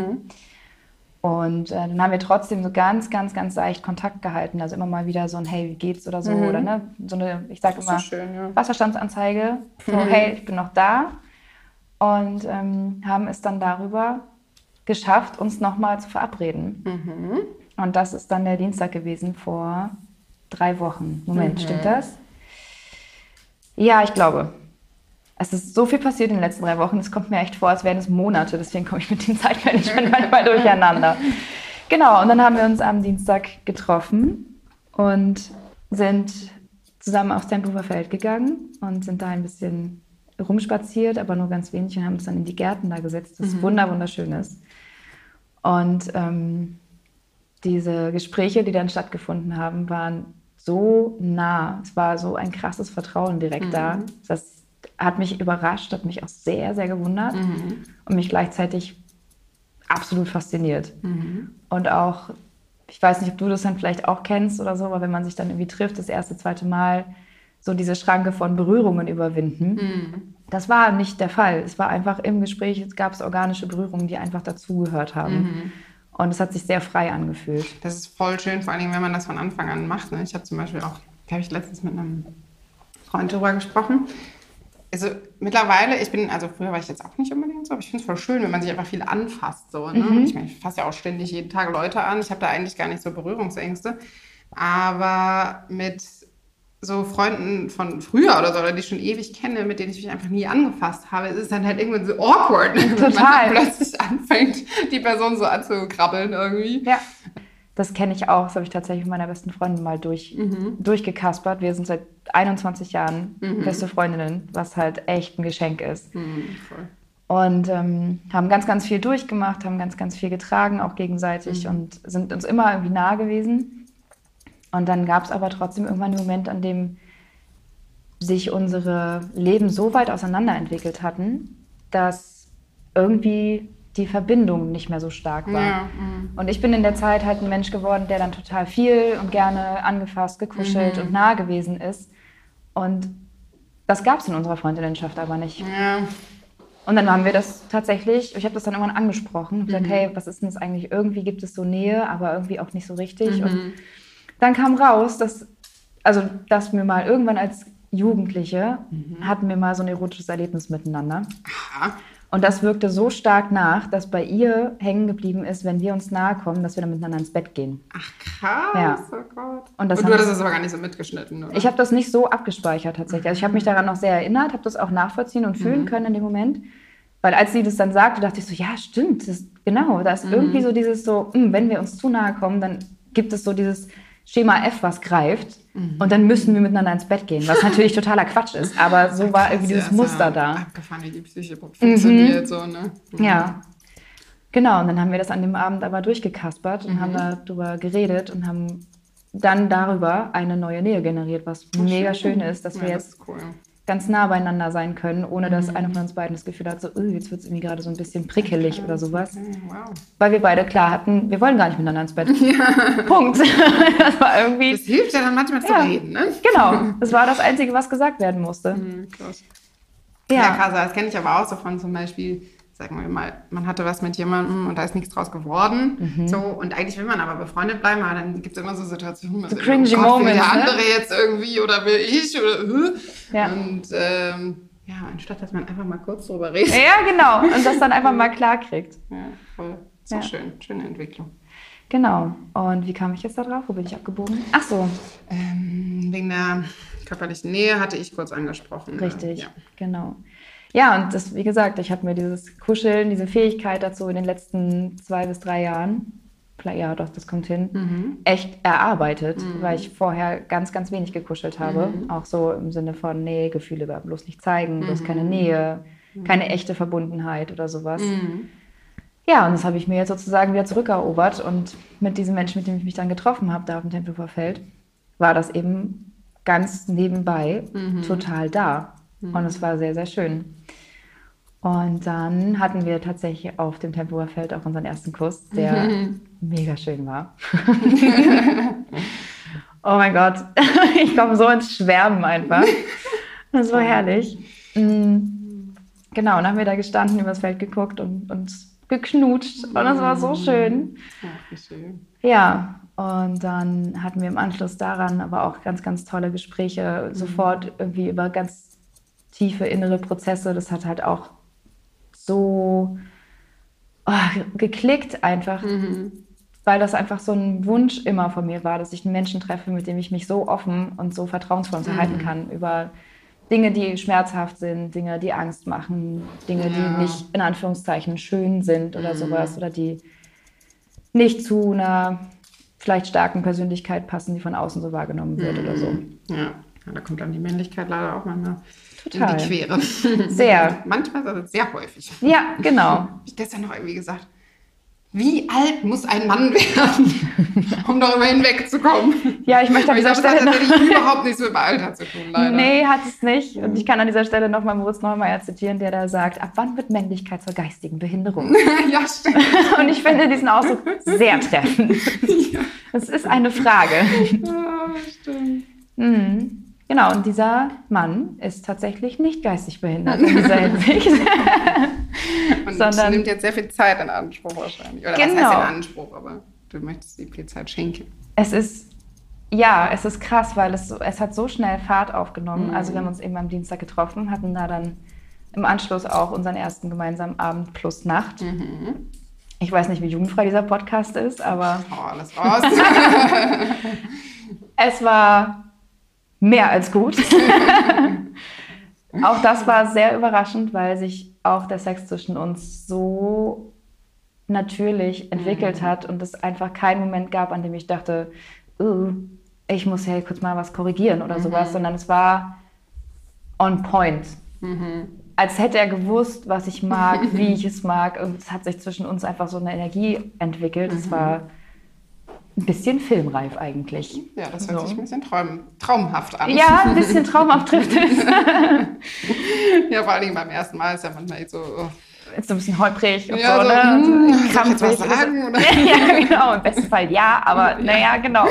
Und äh, dann haben wir trotzdem so ganz, ganz, ganz leicht Kontakt gehalten. Also immer mal wieder so ein Hey, wie geht's oder so. Oder ne, so eine, ich sage Das immer, ist schön, ja. Wasserstandsanzeige. So, hey, ich bin noch da. Und ähm, haben es dann darüber geschafft, uns nochmal zu verabreden. Und das ist dann der Dienstag gewesen vor drei Wochen. Moment, stimmt das? Ja, ich glaube. Es ist so viel passiert in den letzten drei Wochen. Es kommt mir echt vor, als wären es Monate. Deswegen komme ich mit dem Zeitmanagement (laughs) manchmal durcheinander. Genau, und dann haben wir uns am Dienstag getroffen und sind zusammen aufs Tempelhofer Feld gegangen und sind da ein bisschen rumspaziert, aber nur ganz wenig und haben uns dann in die Gärten da gesetzt, das wunder wunderschön ist. Und ähm, diese Gespräche, die dann stattgefunden haben, waren so nah. Es war so ein krasses Vertrauen direkt da. Das hat mich überrascht, hat mich auch sehr, sehr gewundert und mich gleichzeitig absolut fasziniert. Und auch, ich weiß nicht, ob du das dann vielleicht auch kennst oder so, aber wenn man sich dann irgendwie trifft, das erste, zweite Mal, so diese Schranke von Berührungen überwinden. Das war nicht der Fall. Es war einfach im Gespräch, es gab organische Berührungen, die einfach dazugehört haben. Und es hat sich sehr frei angefühlt. Das ist voll schön, vor allen Dingen, wenn man das von Anfang an macht. Ne? Ich habe zum Beispiel auch, da habe ich letztens mit einem Freund drüber gesprochen. Also mittlerweile, ich bin, also früher war ich jetzt auch nicht unbedingt so, aber ich finde es voll schön, wenn man sich einfach viel anfasst. So, ne? Ich meine, ich fasse ja auch ständig jeden Tag Leute an. Ich habe da eigentlich gar nicht so Berührungsängste. Aber mit so Freunden von früher oder so, oder die ich schon ewig kenne, mit denen ich mich einfach nie angefasst habe, es ist dann halt irgendwann so awkward, (laughs) wenn man Total. plötzlich anfängt, die Person so anzukrabbeln irgendwie. Ja. Das kenne ich auch. Das habe ich tatsächlich mit meiner besten Freundin mal durch, durchgekaspert. Wir sind seit 21 Jahren beste Freundinnen, was halt echt ein Geschenk ist. Mhm. Und ähm, haben ganz, ganz viel durchgemacht, haben ganz, ganz viel getragen, auch gegenseitig und sind uns immer irgendwie nah gewesen. Und dann gab es aber trotzdem irgendwann einen Moment, an dem sich unsere Leben so weit auseinanderentwickelt hatten, dass irgendwie die Verbindung nicht mehr so stark war. Ja, mhm. Und ich bin in der Zeit halt ein Mensch geworden, der dann total viel und gerne angefasst, gekuschelt und nah gewesen ist. Und das gab es in unserer Freundinnenschaft aber nicht. Ja. Und dann haben wir das tatsächlich, ich habe das dann irgendwann angesprochen und gesagt, hey, was ist denn das eigentlich? Irgendwie gibt es so Nähe, aber irgendwie auch nicht so richtig. Und dann kam raus, dass, also, dass wir mal irgendwann als Jugendliche hatten wir mal so ein erotisches Erlebnis miteinander. Aha. Und das wirkte so stark nach, dass bei ihr hängen geblieben ist, wenn wir uns nahe kommen, dass wir dann miteinander ins Bett gehen. Ach krass, Ja. oh Gott. Und das Und du hattest das aber gar nicht so mitgeschnitten, oder? Ich habe das nicht so abgespeichert tatsächlich. Also ich habe mich daran noch sehr erinnert, habe das auch nachvollziehen und fühlen können in dem Moment. Weil als sie das dann sagte, dachte ich so, ja, stimmt, das, genau, da ist Mhm. irgendwie so dieses so, hm, wenn wir uns zu nahe kommen, dann gibt es so dieses Schema F, was greift Mhm. und dann müssen wir miteinander ins Bett gehen, was natürlich (laughs) totaler Quatsch ist, aber so war irgendwie dieses Muster ja da. Abgefahren, wie die Psyche funktioniert, so, ne? Ja. Genau, und dann haben wir das an dem Abend aber durchgekaspert und Mhm. haben darüber geredet und haben dann darüber eine neue Nähe generiert, was mega schön ist, dass Ja, wir das jetzt ist cool. Ganz nah beieinander sein können, ohne Mhm. dass einer von uns beiden das Gefühl hat, so, "Oh, jetzt wird es irgendwie gerade so ein bisschen prickelig oder sowas. Okay, wow. Weil wir beide klar hatten, wir wollen gar nicht miteinander ins Bett. (laughs) Punkt. (laughs) das war irgendwie, Das hilft ja dann manchmal zu Ja. reden, ne? genau, (laughs) das war das Einzige, was gesagt werden musste. Mhm, krass. Ja, Ja, krass, das kenne ich aber auch so von zum Beispiel, sagen wir mal, man hatte was mit jemandem und da ist nichts draus geworden. Mhm. So, und eigentlich will man aber befreundet bleiben, aber dann gibt es immer so Situationen, So also, cringy oh Gott, will der ne? andere jetzt irgendwie oder will ich oder äh? Ja. Und ähm, ja, anstatt dass man einfach mal kurz drüber redet. ja, genau. Und das dann einfach (laughs) mal klar kriegt. Ja, voll. So Ja. schön, schöne Entwicklung. Genau. Und wie kam ich jetzt da drauf? Wo bin ich abgebogen? Ach so, Ähm, wegen der körperlichen Nähe hatte ich kurz angesprochen. äh, Richtig, Ja. genau. Ja, und das, wie gesagt, ich habe mir dieses Kuscheln, diese Fähigkeit dazu in den letzten zwei bis drei Jahren, ja doch, das kommt hin, Mhm. echt erarbeitet, weil ich vorher ganz, ganz wenig gekuschelt habe. Mhm. Auch so im Sinne von, nee, Gefühle bloß nicht zeigen, bloß keine Nähe, keine echte Verbundenheit oder sowas. Mhm. Ja, und das habe ich mir jetzt sozusagen wieder zurückerobert. Und mit diesem Menschen, mit dem ich mich dann getroffen habe, da auf dem Tempelhofer Feld, war das eben ganz nebenbei total da. Und es war sehr, sehr schön. Und dann hatten wir tatsächlich auf dem Tempelhofer Feld auch unseren ersten Kuss, der (laughs) mega schön war. (laughs) oh mein Gott, (laughs) ich komme so ins Schwärmen einfach. Das war herrlich. Mm, Genau, und dann haben wir da gestanden, übers Feld geguckt und uns geknutscht. Und das war so schön. Ja, wie schön. Ja, und dann hatten wir im Anschluss daran aber auch ganz, ganz tolle Gespräche, sofort irgendwie über ganz tiefe innere Prozesse. Das hat halt auch so oh, geklickt einfach, weil das einfach so ein Wunsch immer von mir war, dass ich einen Menschen treffe, mit dem ich mich so offen und so vertrauensvoll unterhalten kann über Dinge, die schmerzhaft sind, Dinge, die Angst machen, Dinge, Ja. die nicht in Anführungszeichen schön sind oder sowas oder die nicht zu einer vielleicht starken Persönlichkeit passen, die von außen so wahrgenommen wird oder so. Ja. ja, da kommt dann die Männlichkeit leider auch manchmal Total. in die Quere. (laughs) Sehr. Manchmal, also sehr häufig. Ja, genau. Hab (laughs) ich gestern noch irgendwie gesagt, wie alt muss ein Mann (laughs) werden, um darüber hinwegzukommen? Ja, ich möchte an dieser glaube, das Stelle hat tatsächlich überhaupt nichts mit dem Alter zu tun, leider. Nee, hat es nicht. Und ich kann an dieser Stelle nochmal Moritz Neumeier zitieren, der da sagt, ab wann wird Männlichkeit zur geistigen Behinderung? ja, stimmt. Und ich finde diesen Ausdruck sehr treffend. Es ist eine Frage. Ja, stimmt. Mhm. Genau, und dieser Mann ist tatsächlich nicht geistig behindert in dieser (laughs) Hinsicht. (laughs) Und Sondern- nimmt jetzt sehr viel Zeit in Anspruch wahrscheinlich. Oder was heißt Genau. in Anspruch, aber du möchtest ihm viel Zeit schenken. Es ist, ja, es ist krass, weil es, es hat so schnell Fahrt aufgenommen. Mhm. Also wir haben uns eben am Dienstag getroffen, hatten da dann im Anschluss auch unseren ersten gemeinsamen Abend plus Nacht. Mhm. Ich weiß nicht, wie jugendfrei dieser Podcast ist, aber Oh, alles raus. (laughs) es war mehr als gut. (laughs) auch das war sehr überraschend, weil sich auch der Sex zwischen uns so natürlich entwickelt hat und es einfach keinen Moment gab, an dem ich dachte, "Uh, ich muss ja kurz mal was korrigieren oder sowas, sondern es war on point. Als hätte er gewusst, was ich mag, wie ich es mag. Und es hat sich zwischen uns einfach so eine Energie entwickelt. Es war ein bisschen filmreif eigentlich. ja, das hört So. sich ein bisschen traum traumhaft an. Ja, ein bisschen traumhaft trifft es. (laughs) ja, vor Dingen beim ersten Mal ist ja manchmal so, oh, Ist so ein bisschen holprig und Ja, so, so, ne? hm, Und soll ich jetzt was sagen, oder? (laughs) ja, genau. Im besten Fall ja, aber naja, genau.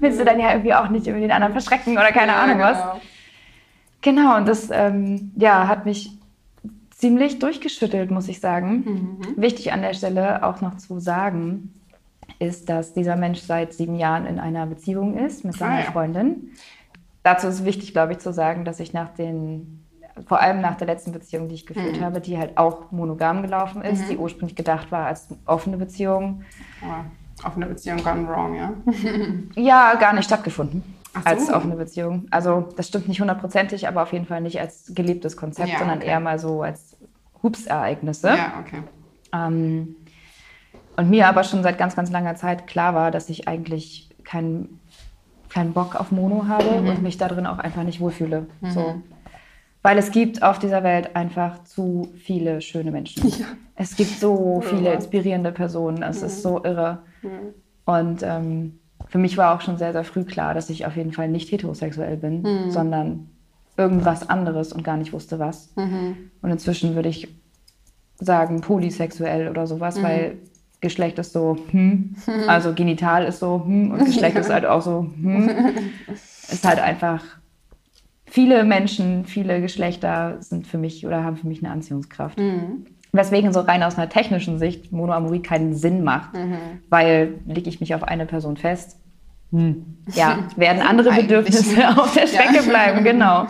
Willst du dann ja irgendwie auch nicht irgendwie den anderen verschrecken oder keine ja, Ahnung was. genau. Genau, und das ähm, ja, hat mich ziemlich durchgeschüttelt, muss ich sagen. Wichtig an der Stelle auch noch zu sagen, ist, dass dieser Mensch seit sieben Jahren in einer Beziehung ist mit seiner Ah, ja. Freundin. Dazu ist wichtig, glaube ich, zu sagen, dass ich nach den, vor allem nach der letzten Beziehung, die ich geführt habe, die halt auch monogam gelaufen ist, die ursprünglich gedacht war als offene Beziehung, Aber offene Beziehung gone wrong, ja. (laughs) ja, gar nicht stattgefunden. So. Als offene Beziehung. Also, das stimmt nicht hundertprozentig, aber auf jeden Fall nicht als gelebtes Konzept, Ja, sondern okay. eher mal so als Hups-Ereignisse. Ja, okay. Ähm, und mir aber schon seit ganz, ganz langer Zeit klar war, dass ich eigentlich keinen keinen Bock auf Mono habe und mich darin auch einfach nicht wohlfühle. So. Weil es gibt auf dieser Welt einfach zu viele schöne Menschen. Es gibt so viele inspirierende Personen. Es ist so irre. Und ähm, für mich war auch schon sehr, sehr früh klar, dass ich auf jeden Fall nicht heterosexuell bin, sondern irgendwas anderes und gar nicht wusste was. Und inzwischen würde ich sagen polysexuell oder sowas, weil Geschlecht ist so, hm, also genital ist so, hm, und Geschlecht ist halt auch so, hm. Ist halt einfach, viele Menschen, viele Geschlechter sind für mich oder haben für mich eine Anziehungskraft. Weswegen so rein aus einer technischen Sicht Monoamorie keinen Sinn macht, weil lege ich mich auf eine Person fest, hm, ja, werden (laughs) andere Bedürfnisse (laughs) auf der Strecke Ja. bleiben, genau.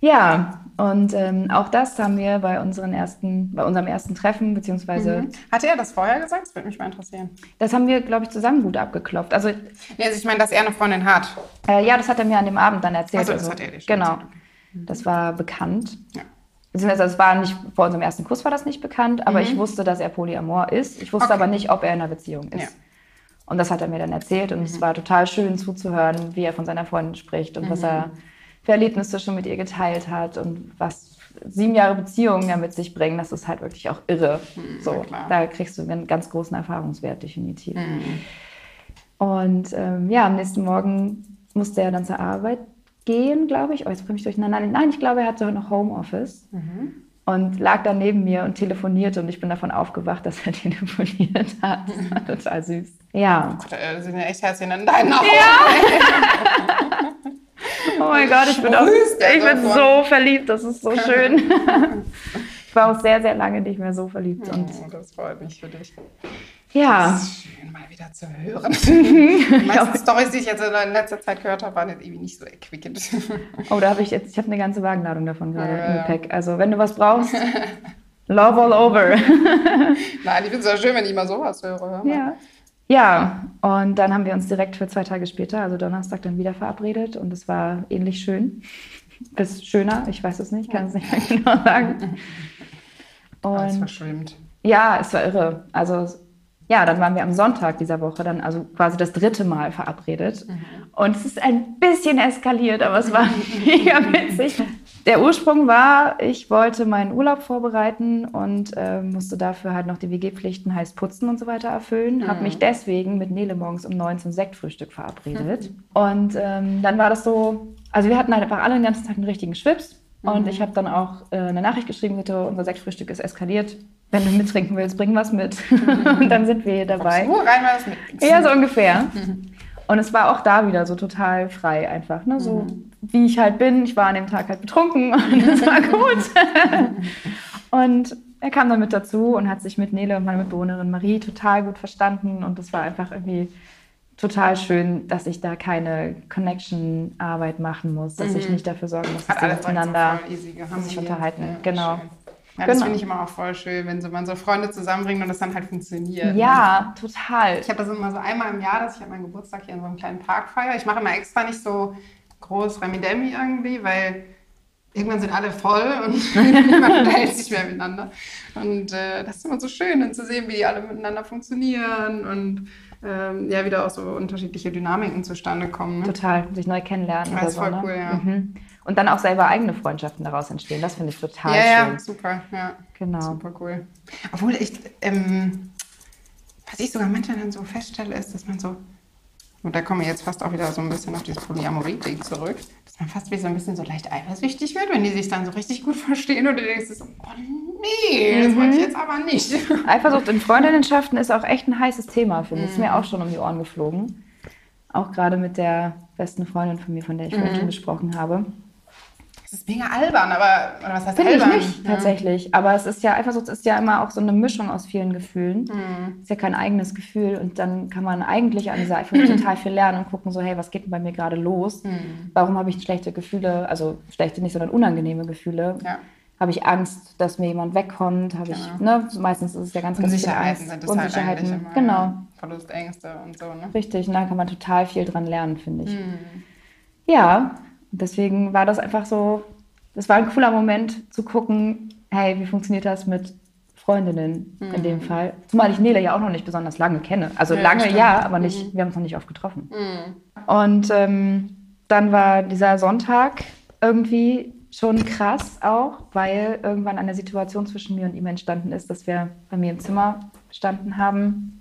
Ja, und ähm, auch das haben wir bei, unseren ersten, bei unserem ersten Treffen, beziehungsweise Hatte er das vorher gesagt? Das würde mich mal interessieren. das haben wir, glaube ich, zusammen gut abgeklopft. Also, Nee, also ich meine, dass er eine Freundin hat. äh, ja, das hat er mir an dem Abend dann erzählt. Ach so, das also, hat er dir schon Genau. erzählt, Das war bekannt. Ja. Beziehungsweise es war nicht, vor unserem ersten Kuss war das nicht bekannt, aber ich wusste, dass er Polyamor ist. Ich wusste Mhm. Okay. aber nicht, ob er in einer Beziehung ist. Ja. Und das hat er mir dann erzählt und Mhm. es war total schön zuzuhören, wie er von seiner Freundin spricht und Mhm. was er für Erlebnisse schon mit ihr geteilt hat und was sieben Jahre Beziehungen ja mit sich bringen. Das ist halt wirklich auch irre. so, Mhm, klar. da kriegst du einen ganz großen Erfahrungswert definitiv. Mhm. Und ähm, ja, am nächsten Morgen musste er dann zur Arbeit gehen, glaube ich. Oh, jetzt bringe ich durcheinander. Nein, ich glaube, er hatte noch Homeoffice und lag dann neben mir und telefonierte und ich bin davon aufgewacht, dass er (laughs) telefoniert hat. Das war total süß. Ja. Gott, äh, sind ja echt Herzchen in deinen Augen. (laughs) Oh mein Gott, ich bin, auch, ich bin so verliebt. Das ist so schön. (laughs) ich war auch sehr, sehr lange nicht mehr so verliebt. Und Oh, das freut mich für dich. ja, Das ist schön, mal wieder zu hören. (laughs) Die meisten Storys, die ich jetzt in letzter Zeit gehört habe, waren jetzt irgendwie nicht so erquickend. (laughs) oh, da habe ich jetzt, ich habe eine ganze Wagenladung davon gerade Ja, im ja. Gepäck. Also wenn du was brauchst, love all over. Nein, ich finde es ja schön, wenn ich mal sowas höre. Hör mal. Ja. Ja, und dann haben wir uns direkt für zwei Tage später, also Donnerstag, dann wieder verabredet und es war ähnlich schön. (laughs) Bis schöner, ich weiß es nicht, kann es nicht mehr genau sagen. (laughs) Alles Und verschwimmt. ja, es war irre. Also ja, dann waren wir am Sonntag dieser Woche dann also quasi das dritte Mal verabredet. Und es ist ein bisschen eskaliert, aber es war (laughs) mega witzig. Der Ursprung war, ich wollte meinen Urlaub vorbereiten und äh, musste dafür halt noch die WG-Pflichten, heißt putzen und so weiter erfüllen. Habe mich deswegen mit Nele morgens um neun zum Sektfrühstück verabredet. Und ähm, dann war das so, also wir hatten halt einfach alle den ganzen Tag einen richtigen Schwips. Und ich habe dann auch äh, eine Nachricht geschrieben, bitte, unser Sektfrühstück ist eskaliert. Wenn du mittrinken willst, bring was mit. (laughs) und dann sind wir hier dabei. So, rein war das mit. Ja, so ungefähr. Und es war auch da wieder so total frei einfach. Ne? So wie ich halt bin. Ich war an dem Tag halt betrunken (laughs) und es war gut. (laughs) und er kam dann mit dazu und hat sich mit Nele und meiner Mitbewohnerin Marie total gut verstanden. Und es war einfach irgendwie total schön, dass ich da keine Connection-Arbeit machen muss, dass ich nicht dafür sorgen muss, dass direkt miteinander sich gehandelt. unterhalten. Ja, genau. schön. Ja, das Genau. finde ich immer auch voll schön, wenn so, man so Freunde zusammenbringt und das dann halt funktioniert. Ja, total. Ich habe das immer so einmal im Jahr, dass ich habe meinen Geburtstag hier in so einem kleinen Park feiere. Ich mache immer extra nicht so groß Remi-Demi irgendwie, weil irgendwann sind alle voll und (laughs) niemand unterhält sich mehr miteinander. Und äh, das ist immer so schön, dann zu sehen, wie die alle miteinander funktionieren und ähm, ja, wieder auch so unterschiedliche Dynamiken zustande kommen. Ne? Total, sich neu kennenlernen. Oder ist so, voll ne? cool, ja. Mhm. Und dann auch selber eigene Freundschaften daraus entstehen. Das finde ich total Ja, schön. ja, super, ja. Genau. Super cool. Obwohl ich, ähm, was ich sogar manchmal dann so feststelle, ist, dass man so, und da kommen wir jetzt fast auch wieder so ein bisschen auf dieses Polyamorie-Ding zurück, dass man fast wie so ein bisschen so leicht eifersüchtig wird, wenn die sich dann so richtig gut verstehen und du denkst so, oh nee, das wollte ich jetzt aber nicht. Eifersucht in Freundinnenschaften ist auch echt ein heißes Thema, finde ich. Ist mir auch schon um die Ohren geflogen. Auch gerade mit der besten Freundin von mir, von der ich vorhin schon gesprochen habe. Das ist mega albern, aber, oder was heißt Finde ich albern? nicht, tatsächlich. Aber es ist ja, Eifersucht ist ja immer auch so eine Mischung aus vielen Gefühlen. Ist ja kein eigenes Gefühl. Und dann kann man eigentlich an dieser Eifersucht (clears throat) total viel lernen und gucken so, hey, was geht denn bei mir gerade los? Warum habe ich schlechte Gefühle, also schlechte nicht, sondern unangenehme Gefühle? Ja. Habe ich Angst, dass mir jemand wegkommt? Habe ich, ne, meistens ist es ja ganz, ganz Unsicherheiten sind das halt Unsicherheiten, eigentlich immer. genau. ja. Verlustängste und so, ne? Richtig, und da kann man total viel dran lernen, finde ich. Mhm. Ja, und deswegen war das einfach so, das war ein cooler Moment zu gucken, hey, wie funktioniert das mit Freundinnen in dem Fall? Zumal ich Nele ja auch noch nicht besonders lange kenne. Also Mhm. Ja, lange stimmt. ja, aber nicht, wir haben uns noch nicht oft getroffen. Und ähm, dann war dieser Sonntag irgendwie schon krass auch, weil irgendwann eine Situation zwischen mir und ihm entstanden ist, dass wir bei mir im Zimmer gestanden haben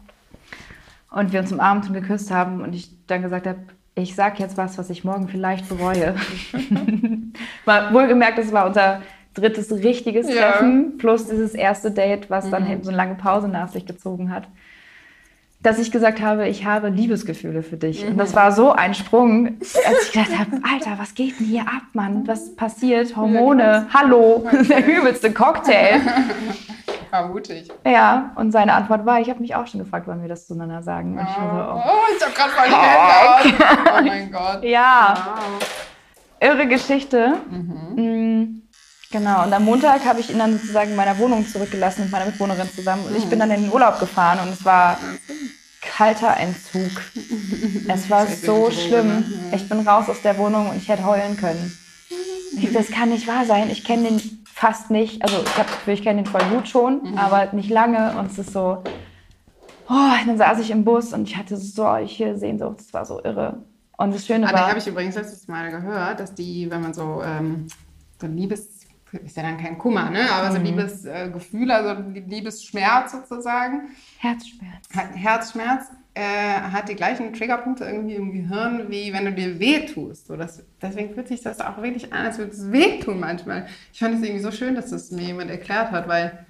und wir uns umarmt und geküsst haben und ich dann gesagt habe, ich sag jetzt was, was ich morgen vielleicht bereue. (laughs) Mal wohlgemerkt, das war unser drittes richtiges Ja. Treffen plus dieses erste Date, was dann eben so eine lange Pause nach sich gezogen hat. Dass ich gesagt habe, ich habe Liebesgefühle für dich. Und das war so ein Sprung, als ich gedacht habe, Alter, was geht denn hier ab, Mann? Was passiert? Hormone, hallo, (laughs) der übelste Cocktail. (laughs) War mutig. Ja, und seine Antwort war, ich habe mich auch schon gefragt, wann wir das zueinander sagen. Und ich war so, oh. Oh, ich hab grad voll. (laughs) Oh mein Gott. Ja, Wow. irre Geschichte. Mm, Genau, und am Montag habe ich ihn dann sozusagen in meiner Wohnung zurückgelassen mit meiner Mitwohnerin zusammen. Und ich bin dann in den Urlaub gefahren und es war kalter Entzug. Es war so schlimm. ne? Ich bin raus aus der Wohnung und ich hätte heulen können. Ich, (laughs) das kann nicht wahr sein. Ich kenne den fast nicht. Also ich habe das Gefühl, ich kenne den voll gut schon, aber nicht lange. Und es ist so. Oh, dann saß ich im Bus und ich hatte solche Sehnsucht. Es war so irre. Und das Schöne Ah, war. da habe ich übrigens letztes Mal gehört, dass die, wenn man so, ähm, so Liebes, ist ja dann kein Kummer, ne? aber so Liebesgefühle, äh, also Liebesschmerz sozusagen, Herzschmerz. Herzschmerz, äh, hat die gleichen Triggerpunkte irgendwie im Gehirn, wie wenn du dir wehtust. So, das, deswegen fühlt sich das auch wirklich an, als würde es wehtun manchmal. Ich fand es irgendwie so schön, dass das mir jemand erklärt hat, weil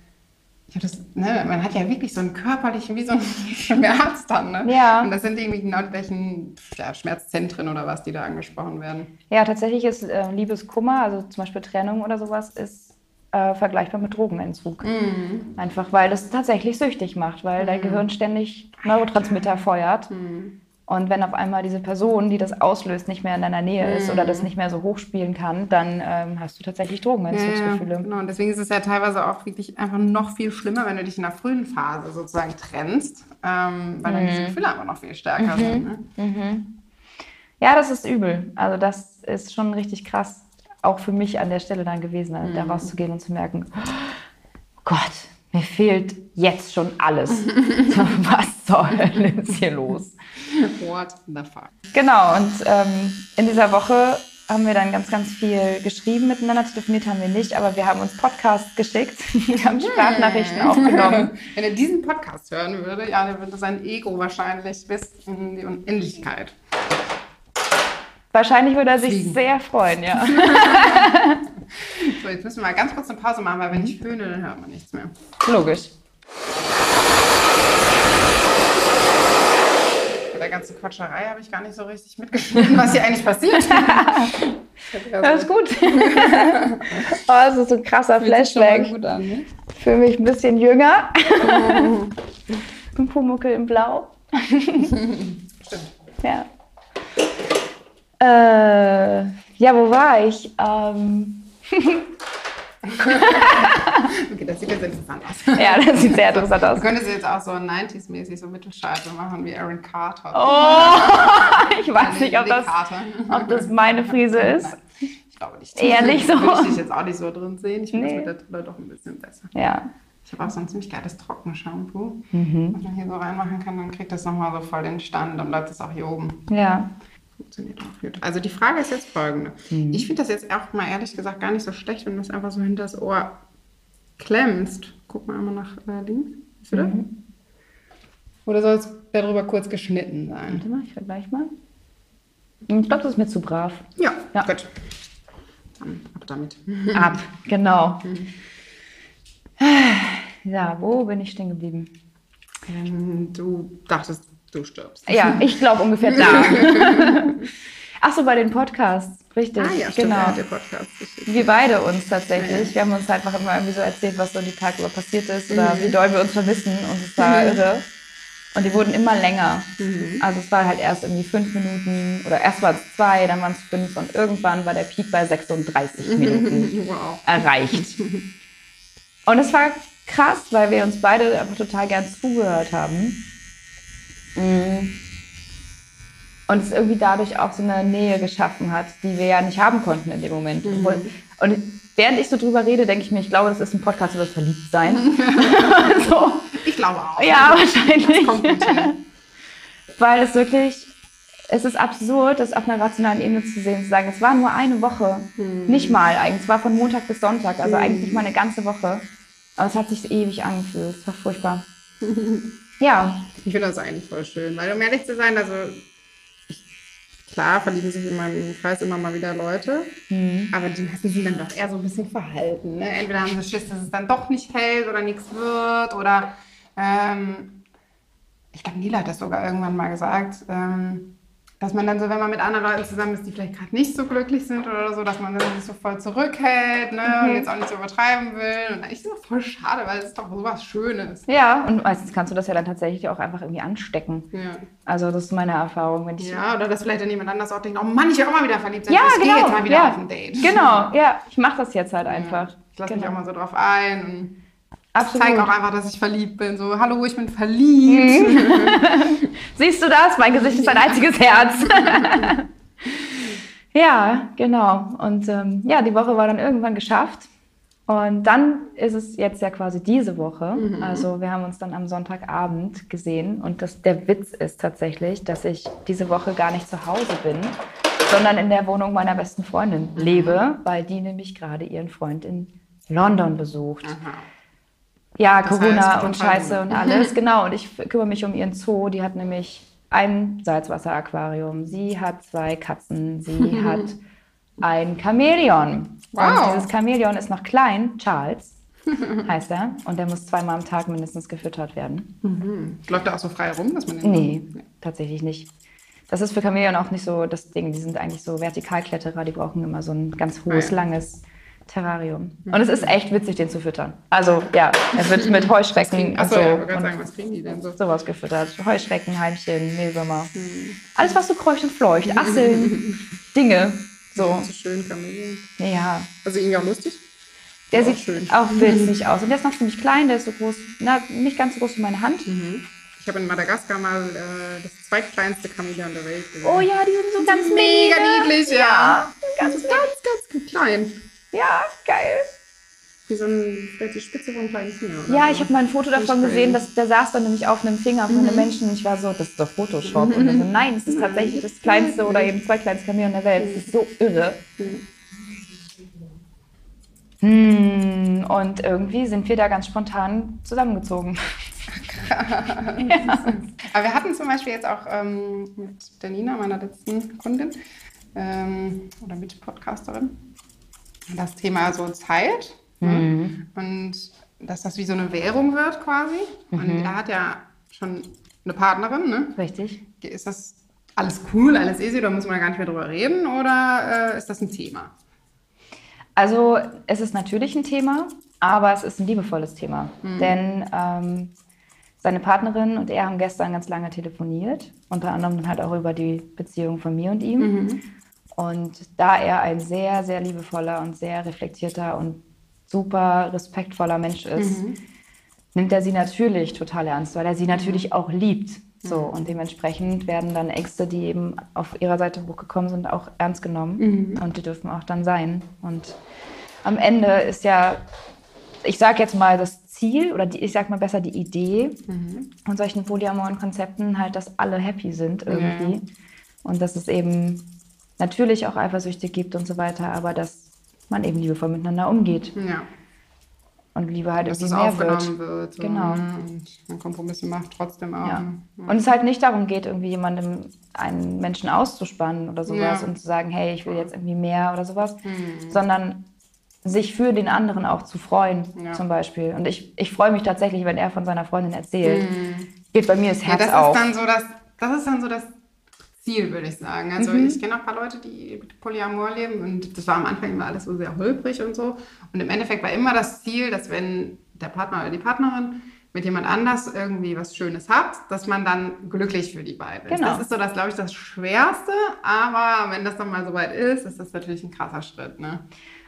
das, ne, man hat ja wirklich so einen körperlichen, wie so einen (laughs) Schmerz dann. Ne? Ja. Und das sind irgendwie genau die gleichen ja, Schmerzzentren oder was, die da angesprochen werden. Ja, tatsächlich ist äh, Liebeskummer, also zum Beispiel Trennung oder sowas, ist äh, vergleichbar mit Drogenentzug. Mhm. Einfach weil es tatsächlich süchtig macht, weil dein Gehirn ständig Neurotransmitter feuert. Mhm. Und wenn auf einmal diese Person, die das auslöst, nicht mehr in deiner Nähe ist oder das nicht mehr so hochspielen kann, dann ähm, hast du tatsächlich Ja, ja, Drogenentzugsgefühle. genau. Und deswegen ist es ja teilweise auch wirklich einfach noch viel schlimmer, wenn du dich in der frühen Phase sozusagen trennst, ähm, weil dann diese Gefühle einfach noch viel stärker sind. Ne? Ja, das ist übel. Also das ist schon richtig krass, auch für mich an der Stelle dann gewesen, Mhm. da rauszugehen und zu merken, oh Gott, mir fehlt jetzt schon alles. (laughs) Was zur Hölle ist hier los? What the fuck? Genau, und ähm, in dieser Woche haben wir dann ganz, ganz viel geschrieben miteinander. Telefoniert haben wir nicht, aber wir haben uns Podcasts geschickt. (laughs) Wir haben Sprachnachrichten aufgenommen. Wenn er diesen Podcast hören würde, ja, dann würde sein Ego wahrscheinlich bis in die Unendlichkeit. Wahrscheinlich würde er sich Fliegen. sehr freuen, ja. So, jetzt müssen wir mal ganz kurz eine Pause machen, weil wenn ich föhne, dann hört man nichts mehr. Logisch. Bei der ganzen Quatscherei habe ich gar nicht so richtig mitgeschnitten, was hier eigentlich passiert. (laughs) Das ist gut. oh, das ist so ein krasser Flashback. Gut an, ne? Fühle mich ein bisschen jünger. (laughs) Ein Pumuckel in Blau. (laughs) Stimmt. Ja. Äh, ja, wo war ich? Ähm, (laughs) Okay, das sieht jetzt interessant aus. ja, das sieht sehr interessant Du aus. könntest jetzt auch so 90s-mäßig so Mittelscheitel machen wie Aaron Carter. Oh, (laughs) ich weiß nicht, ob das, ob das meine Frise ist. Nein, ich glaube nicht. Eher (laughs) nicht so. Würde ich dich jetzt auch nicht so drin sehen. Ich finde Nee. das mit der Brille doch ein bisschen besser. Ja. Ich habe auch so ein ziemlich geiles Trockenshampoo, Mhm. was man hier so reinmachen kann. Dann kriegt das nochmal so voll den Stand und bleibt das auch hier oben. Ja. Funktioniert auch gut. Also die Frage ist jetzt folgende. Mhm. Ich finde das jetzt auch mal ehrlich gesagt gar nicht so schlecht, wenn du das einfach so hinter das Ohr klemmst. Guck mal einmal nach äh, links. Siehst du das? Mhm. Oder soll es darüber kurz geschnitten sein? Warte mal, ich vergleiche mal. Ich glaube, das ist mir zu brav. Ja, Ja. gut. Dann ab damit. (laughs) Ab, genau. (laughs) Ja, wo bin ich stehen geblieben? Ähm, Du dachtest, du stirbst. Ja, ich glaube ungefähr (laughs) da. Ach so, bei den Podcasts, richtig. Ah ja, stimmt, genau. er hat den Podcast. Wir beide uns tatsächlich. Ja. Wir haben uns einfach immer irgendwie so erzählt, was so die Tage über passiert ist oder wie doll wir uns vermissen. Und es war irre. Und die wurden immer länger. Also es war halt erst irgendwie fünf Minuten oder erst waren es zwei, dann waren es fünf und irgendwann war der Peak bei 36 Minuten (laughs) Wow. erreicht. (laughs) Und es war krass, weil wir uns beide einfach total gern zugehört haben. Mm. Und es irgendwie dadurch auch so eine Nähe geschaffen hat, die wir ja nicht haben konnten in dem Moment. Obwohl- Und während ich so drüber rede, denke ich mir, ich glaube, das ist ein Podcast über das Verliebtsein. (laughs) so. Ich glaube auch. Ja, wahrscheinlich. Weil es wirklich, es ist absurd, das auf einer rationalen Ebene zu sehen, zu sagen, es war nur eine Woche. Nicht mal eigentlich. Es war von Montag bis Sonntag, also eigentlich nicht mal eine ganze Woche. Aber es hat sich ewig angefühlt. Es war furchtbar. (laughs) Ja, Ich finde das eigentlich voll schön, weil um ehrlich zu sein, also klar verlieben sich in meinem Kreis immer mal wieder Leute, aber die meisten sind dann doch eher so ein bisschen verhalten. Ne? Entweder haben sie Schiss, dass es dann doch nicht hält oder nichts wird oder ähm, ich glaube, Nila hat das sogar irgendwann mal gesagt, ähm, dass man dann so, wenn man mit anderen Leuten zusammen ist, die vielleicht gerade nicht so glücklich sind oder so, dass man dann sich so voll zurückhält ne? und jetzt auch nicht so übertreiben will. Und ich ist das voll schade, weil es ist doch sowas Schönes. ja. Und meistens kannst du das ja dann tatsächlich auch einfach irgendwie anstecken. Ja. Also das ist meine Erfahrung. Wenn ich Ja, oder dass vielleicht dann jemand anders auch denkt, oh Mann, ich will auch mal wieder verliebt sein. Ja, ich genau. gehe jetzt mal wieder ja. auf ein Date. Genau, (laughs) ja. Ich mache das jetzt halt einfach. Ich lasse mich Genau. auch mal so drauf ein Absolut. zeige auch einfach, dass ich verliebt bin. So, hallo, ich bin verliebt. (laughs) Siehst du das? Mein Gesicht ist ein einziges Herz. (laughs) ja, genau. Und ähm, ja, die Woche war dann irgendwann geschafft. Und dann ist es jetzt ja quasi diese Woche. Also wir haben uns dann am Sonntagabend gesehen. Und das, der Witz ist tatsächlich, dass ich diese Woche gar nicht zu Hause bin, sondern in der Wohnung meiner besten Freundin lebe, weil die nämlich gerade ihren Freund in London besucht. Aha. Ja, Das Corona heißt, und Scheiße und alles, (laughs) genau. Und ich kümmere mich um ihren Zoo. Die hat nämlich ein Salzwasseraquarium. Sie hat zwei Katzen. Sie (laughs) hat ein Chamäleon. Wow. Und dieses Chamäleon ist noch klein. Charles (laughs) heißt er. Und der muss zweimal am Tag mindestens gefüttert werden. Läuft da auch so frei rum, dass man den Nee, tatsächlich nicht. Das ist für Chamäleon auch nicht so das Ding. Die sind eigentlich so Vertikalkletterer. Die brauchen immer so ein ganz hohes, Ah ja. langes Terrarium. Und es ist echt witzig, den zu füttern. Also ja, er wird mit Heuschrecken und Achso, so ja, und sagen, was kriegen die denn so? sowas gefüttert. Heuschrecken, Heimchen, Mehlwürmer. Hm. Alles, was so kreucht und fleucht. Asseln, (laughs) Dinge. So, So schön Kamele. ja. Also irgendwie auch lustig. Der Auch sieht schön. auch (laughs) witzig aus. Und der ist noch ziemlich klein, der ist so groß, na, nicht ganz so groß wie meine Hand. Ich habe in Madagaskar mal äh, das zweitkleinste Chamäleon der Welt gesehen. Oh ja, die sind so ganz Mega mega. niedlich, ja. Ja, ganz, ganz, ganz klein. Ja, geil. Wie so ein, die Spitze von einem kleinen Finger. oder Ja, so. ich habe mal ein Foto davon gesehen, dass der saß dann nämlich auf einem Finger von einem Menschen und ich war so, das ist doch Photoshop. Und dann so, nein, es ist tatsächlich das kleinste oder eben zweitkleinste Chamäleon der Welt. Das ist so irre. Hm, und irgendwie sind wir da ganz spontan zusammengezogen. (laughs) Aber wir hatten zum Beispiel jetzt auch ähm, mit der Nina, meiner letzten Kundin ähm, oder Mitpodcasterin, das Thema so Zeit. Ne? Und dass das wie so eine Währung wird quasi. Und er hat ja schon eine Partnerin. Ne? Richtig. Ist das alles cool, alles easy, da muss man gar nicht mehr drüber reden? Oder äh, ist das ein Thema? Also es ist natürlich ein Thema, aber es ist ein liebevolles Thema. Denn ähm, seine Partnerin und er haben gestern ganz lange telefoniert, unter anderem dann halt auch über die Beziehung von mir und ihm. Und da er ein sehr, sehr liebevoller und sehr reflektierter und super respektvoller Mensch ist, nimmt er sie natürlich total ernst, weil er sie natürlich auch liebt. So, und dementsprechend werden dann Ängste, die eben auf ihrer Seite hochgekommen sind, auch ernst genommen. Und die dürfen auch dann sein. Und am Ende ist ja, ich sage jetzt mal das Ziel oder die, ich sag mal besser die Idee von solchen polyamoren Konzepten halt, dass alle happy sind irgendwie. Ja. Und dass es eben natürlich auch Eifersüchte gibt und so weiter, aber dass man eben liebevoll miteinander umgeht Ja, und Liebe halt dass irgendwie mehr wird. wird. so, Genau. ne? Und man Kompromisse macht trotzdem auch. Ja. ne? Und es halt nicht darum geht, irgendwie jemandem einen Menschen auszuspannen oder sowas Ja. und zu sagen, hey, ich will jetzt irgendwie mehr oder sowas, sondern sich für den anderen auch zu freuen, Ja. zum Beispiel. Und ich, ich freue mich tatsächlich, wenn er von seiner Freundin erzählt. Geht bei mir das Ja, Herz das auf. ist dann so das, das ist dann so das Ziel, würde ich sagen. Also Mhm. ich kenne auch ein paar Leute, die mit Polyamor leben und das war am Anfang immer alles so sehr holprig und so. Und im Endeffekt war immer das Ziel, dass wenn der Partner oder die Partnerin mit jemand anders irgendwie was Schönes hat, dass man dann glücklich für die beiden ist. Genau. Das ist so, das glaube ich, das Schwerste. Aber wenn das dann mal soweit ist, ist das natürlich ein krasser Schritt. Ne?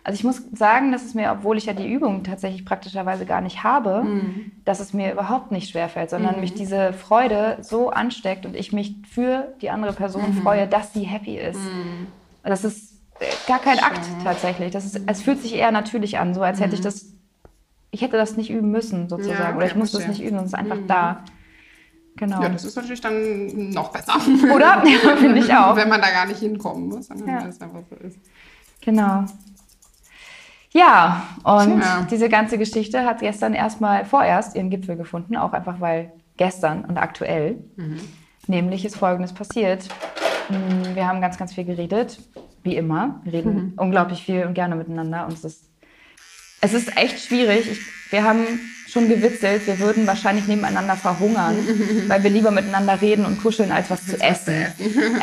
Also ich muss sagen, dass es mir, obwohl ich ja die Übung tatsächlich praktischerweise gar nicht habe, Mhm. dass es mir überhaupt nicht schwerfällt, sondern mich diese Freude so ansteckt und ich mich für die andere Person Mhm. freue, dass sie happy ist. Das ist äh, gar kein Akt tatsächlich. Das ist, es fühlt sich eher natürlich an, so als hätte ich das, ich hätte das nicht üben müssen sozusagen. Mhm. Ja, Oder ich muss das. Mhm. nicht üben, es ist einfach da. Genau. Ja, das ist natürlich dann noch besser. Oder? (laughs) Ja, finde ich (laughs) auch. Wenn man da gar nicht hinkommen muss, sondern Ja. weil es einfach so ist. Genau. Ja, und Tja. diese ganze Geschichte hat gestern erstmal vorerst ihren Gipfel gefunden, auch einfach weil gestern und aktuell nämlich ist Folgendes passiert. Mm, Wir haben ganz, ganz viel geredet, wie immer. Wir reden unglaublich viel und gerne miteinander und es ist, es ist echt schwierig. Ich, wir haben schon gewitzelt, wir würden wahrscheinlich nebeneinander verhungern, (laughs) weil wir lieber miteinander reden und kuscheln, als was zu essen.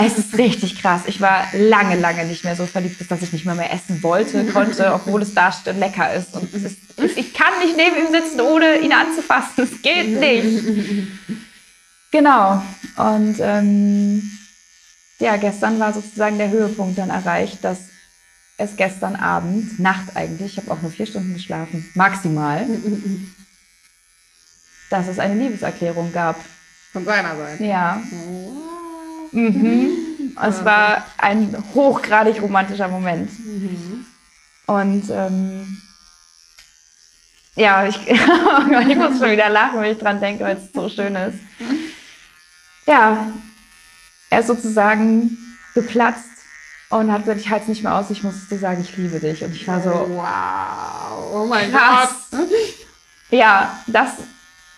Es ist richtig krass. Ich war lange, lange nicht mehr so verliebt, dass ich nicht mehr mehr essen wollte, konnte, obwohl es da lecker ist. Und ist, ich kann nicht neben ihm sitzen, ohne ihn anzufassen. Es geht nicht. Genau. Und ähm, ja, gestern war sozusagen der Höhepunkt dann erreicht, dass es gestern Abend, Nacht eigentlich, ich habe auch nur vier Stunden geschlafen, maximal, (laughs) dass es eine Liebeserklärung gab. Von seiner Seite. Ja. Mhm. Es war ein hochgradig romantischer Moment. Und ähm, ja, ich, (laughs) ich muss schon wieder lachen, wenn ich dran denke, weil es so schön ist. Ja, er ist sozusagen geplatzt und hat gesagt, ich halte es nicht mehr aus, ich muss dir sagen, ich liebe dich. Und ich war so, Wow. Oh mein Krass. Gott. ja, das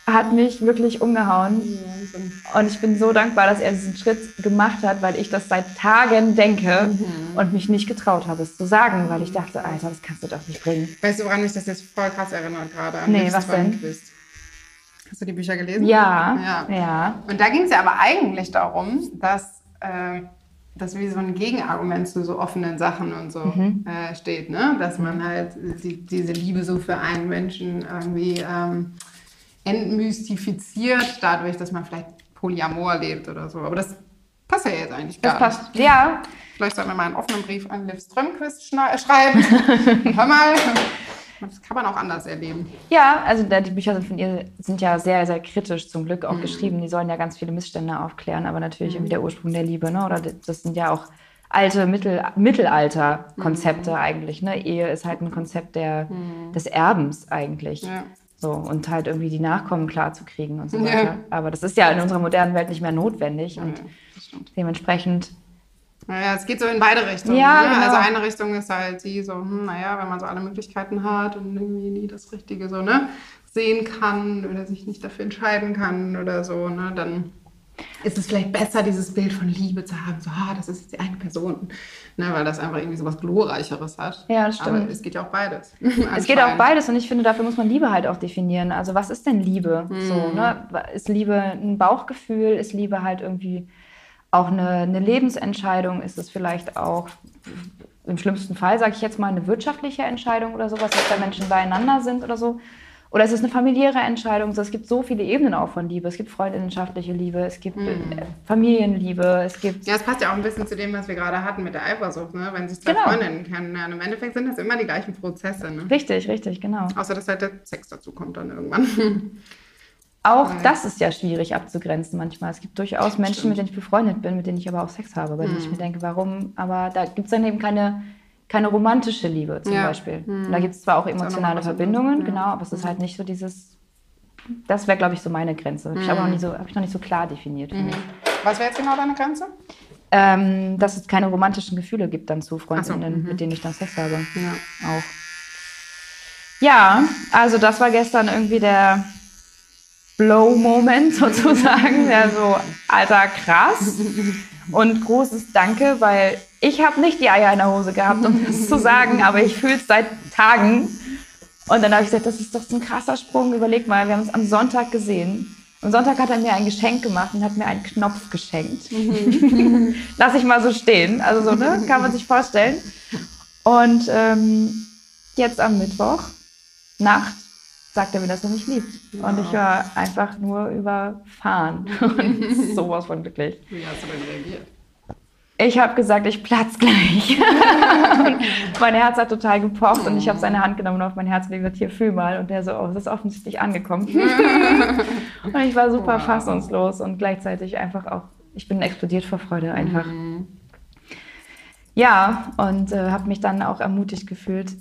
hat mich wirklich umgehauen. Wahnsinn. Und ich bin so dankbar, dass er diesen Schritt gemacht hat, weil ich das seit Tagen denke Mhm. und mich nicht getraut habe, es zu sagen, weil ich dachte, Alter, das kannst du doch nicht bringen. Weißt du, woran mich das jetzt voll krass erinnert gerade? An Nee, was denn? Traumquiz. Hast du die Bücher gelesen? Ja, Ja. ja. Und da ging es ja aber eigentlich darum, dass äh, das wie so ein Gegenargument zu so offenen Sachen und so Mhm. äh, steht, ne? Dass man halt die, diese Liebe so für einen Menschen irgendwie ähm, entmystifiziert, dadurch, dass man vielleicht Polyamor lebt oder so. Aber das passt ja jetzt eigentlich gar Das nicht. passt. Ja, Vielleicht sollten wir mal einen offenen Brief an Liv Strömquist schna- schreiben. (laughs) Hör mal, das kann man auch anders erleben. ja, also die Bücher sind von ihr sind ja sehr, sehr kritisch zum Glück Mhm. auch geschrieben. Die sollen ja ganz viele Missstände aufklären, aber natürlich irgendwie der Ursprung der Liebe, ne? Oder das sind ja auch alte Mittel, Mittelalter-Konzepte Mhm. eigentlich. Ne? Ehe ist halt ein Konzept der, des Erbens eigentlich. Ja. So, und halt irgendwie die Nachkommen klar zu kriegen und so Ja. weiter. Aber das ist ja in unserer modernen Welt nicht mehr notwendig und Ja, stimmt. dementsprechend, Naja, es geht so in beide Richtungen. Ja, ne? genau. Also eine Richtung ist halt die so, hm, naja, wenn man so alle Möglichkeiten hat und irgendwie nie das Richtige so, ne, sehen kann oder sich nicht dafür entscheiden kann oder so, ne, dann ist es vielleicht besser, dieses Bild von Liebe zu haben, so, ah, das ist jetzt die eine Person, ne, weil das einfach irgendwie so was Glorreicheres hat. Ja, das stimmt. Aber es geht ja auch beides. (laughs) es geht auch beides und ich finde, dafür muss man Liebe halt auch definieren. Also was ist denn Liebe? Hm. So, ne? Ist Liebe ein Bauchgefühl? Ist Liebe halt irgendwie auch eine, eine Lebensentscheidung? Ist es vielleicht auch im schlimmsten Fall, sage ich jetzt mal, eine wirtschaftliche Entscheidung oder sowas, dass da Menschen beieinander sind oder so? Oder ist es eine familiäre Entscheidung? So, es gibt so viele Ebenen auch von Liebe. Es gibt freundinnenschaftliche Liebe, es gibt Hm. äh, Familienliebe, es gibt Ja, es passt ja auch ein bisschen zu dem, was wir gerade hatten mit der Eifersucht, ne? wenn sich zwei Genau. Freundinnen kennenlernen. Im Endeffekt sind das immer die gleichen Prozesse, ne? Richtig, richtig, genau. Außer, dass halt der Sex dazu kommt dann irgendwann. (laughs) Auch Weil- das ist ja schwierig abzugrenzen manchmal. Es gibt durchaus Menschen, Stimmt. mit denen ich befreundet bin, mit denen ich aber auch Sex habe, bei denen ich mir denke, warum? Aber da gibt es dann eben keine, keine romantische Liebe zum Ja. Beispiel. Und Da gibt es zwar auch auch emotionale was Verbindungen, ja. genau, aber es ist halt nicht so dieses. Das wäre, glaube ich, so meine Grenze. Habe ich aber noch nie so, habe ich noch nicht so klar definiert. mich. Was wäre jetzt genau deine Grenze? Ähm, dass es keine romantischen Gefühle gibt dann zu Ach so, Freundinnen, mhm. mit denen ich dann Sex habe. Ja. auch. Ja, also das war gestern irgendwie der Blow-Moment (laughs) sozusagen, der so, alter, krass. Und großes Danke, weil ich habe nicht die Eier in der Hose gehabt, um das zu sagen, aber ich fühle es seit Tagen. Und dann habe ich gesagt, das ist doch so ein krasser Sprung. Überleg mal, wir haben uns am Sonntag gesehen. Am Sonntag hat er mir ein Geschenk gemacht und hat mir einen Knopf geschenkt. (laughs) Lass ich mal so stehen. Also so, ne? Kann man sich vorstellen. Und ähm, jetzt am Mittwoch, Nacht, sagt er mir, dass er mich liebt. Und ich war einfach nur überfahren. (laughs) Und sowas von glücklich. Wie hast du denn reagiert? Ich habe gesagt, ich platz gleich. (laughs) mein Herz hat total gepocht und ich habe seine Hand genommen und auf mein Herz gelegt und gesagt, hier, fühl mal. Und der so, oh, das ist offensichtlich angekommen. (laughs) und ich war super Wow. fassungslos und gleichzeitig einfach auch, ich bin explodiert vor Freude einfach. ja, und äh, habe mich dann auch ermutigt gefühlt,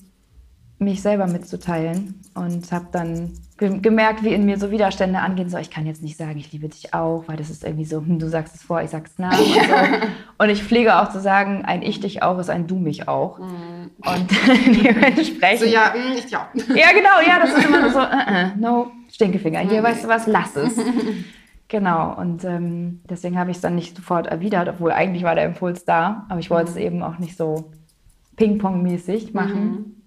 mich selber mitzuteilen und habe dann ge gemerkt, wie in mir so Widerstände angehen. So, ich kann jetzt nicht sagen, ich liebe dich auch, weil das ist irgendwie so, hm, du sagst es vor, ich sag's nach. Und, so. (laughs) und ich pflege auch zu sagen, ein Ich dich auch ist ein Du mich auch. Mhm. Und (laughs) dementsprechend. So, ja, mm, ich ja. (laughs) Ja, genau, ja, das ist immer so, uh -uh, no, Stinkefinger. Hier, weißt du was, lass es. Genau, und ähm, deswegen habe ich es dann nicht sofort erwidert, obwohl eigentlich war der Impuls da, aber ich wollte es eben auch nicht so Ping-Pong-mäßig machen.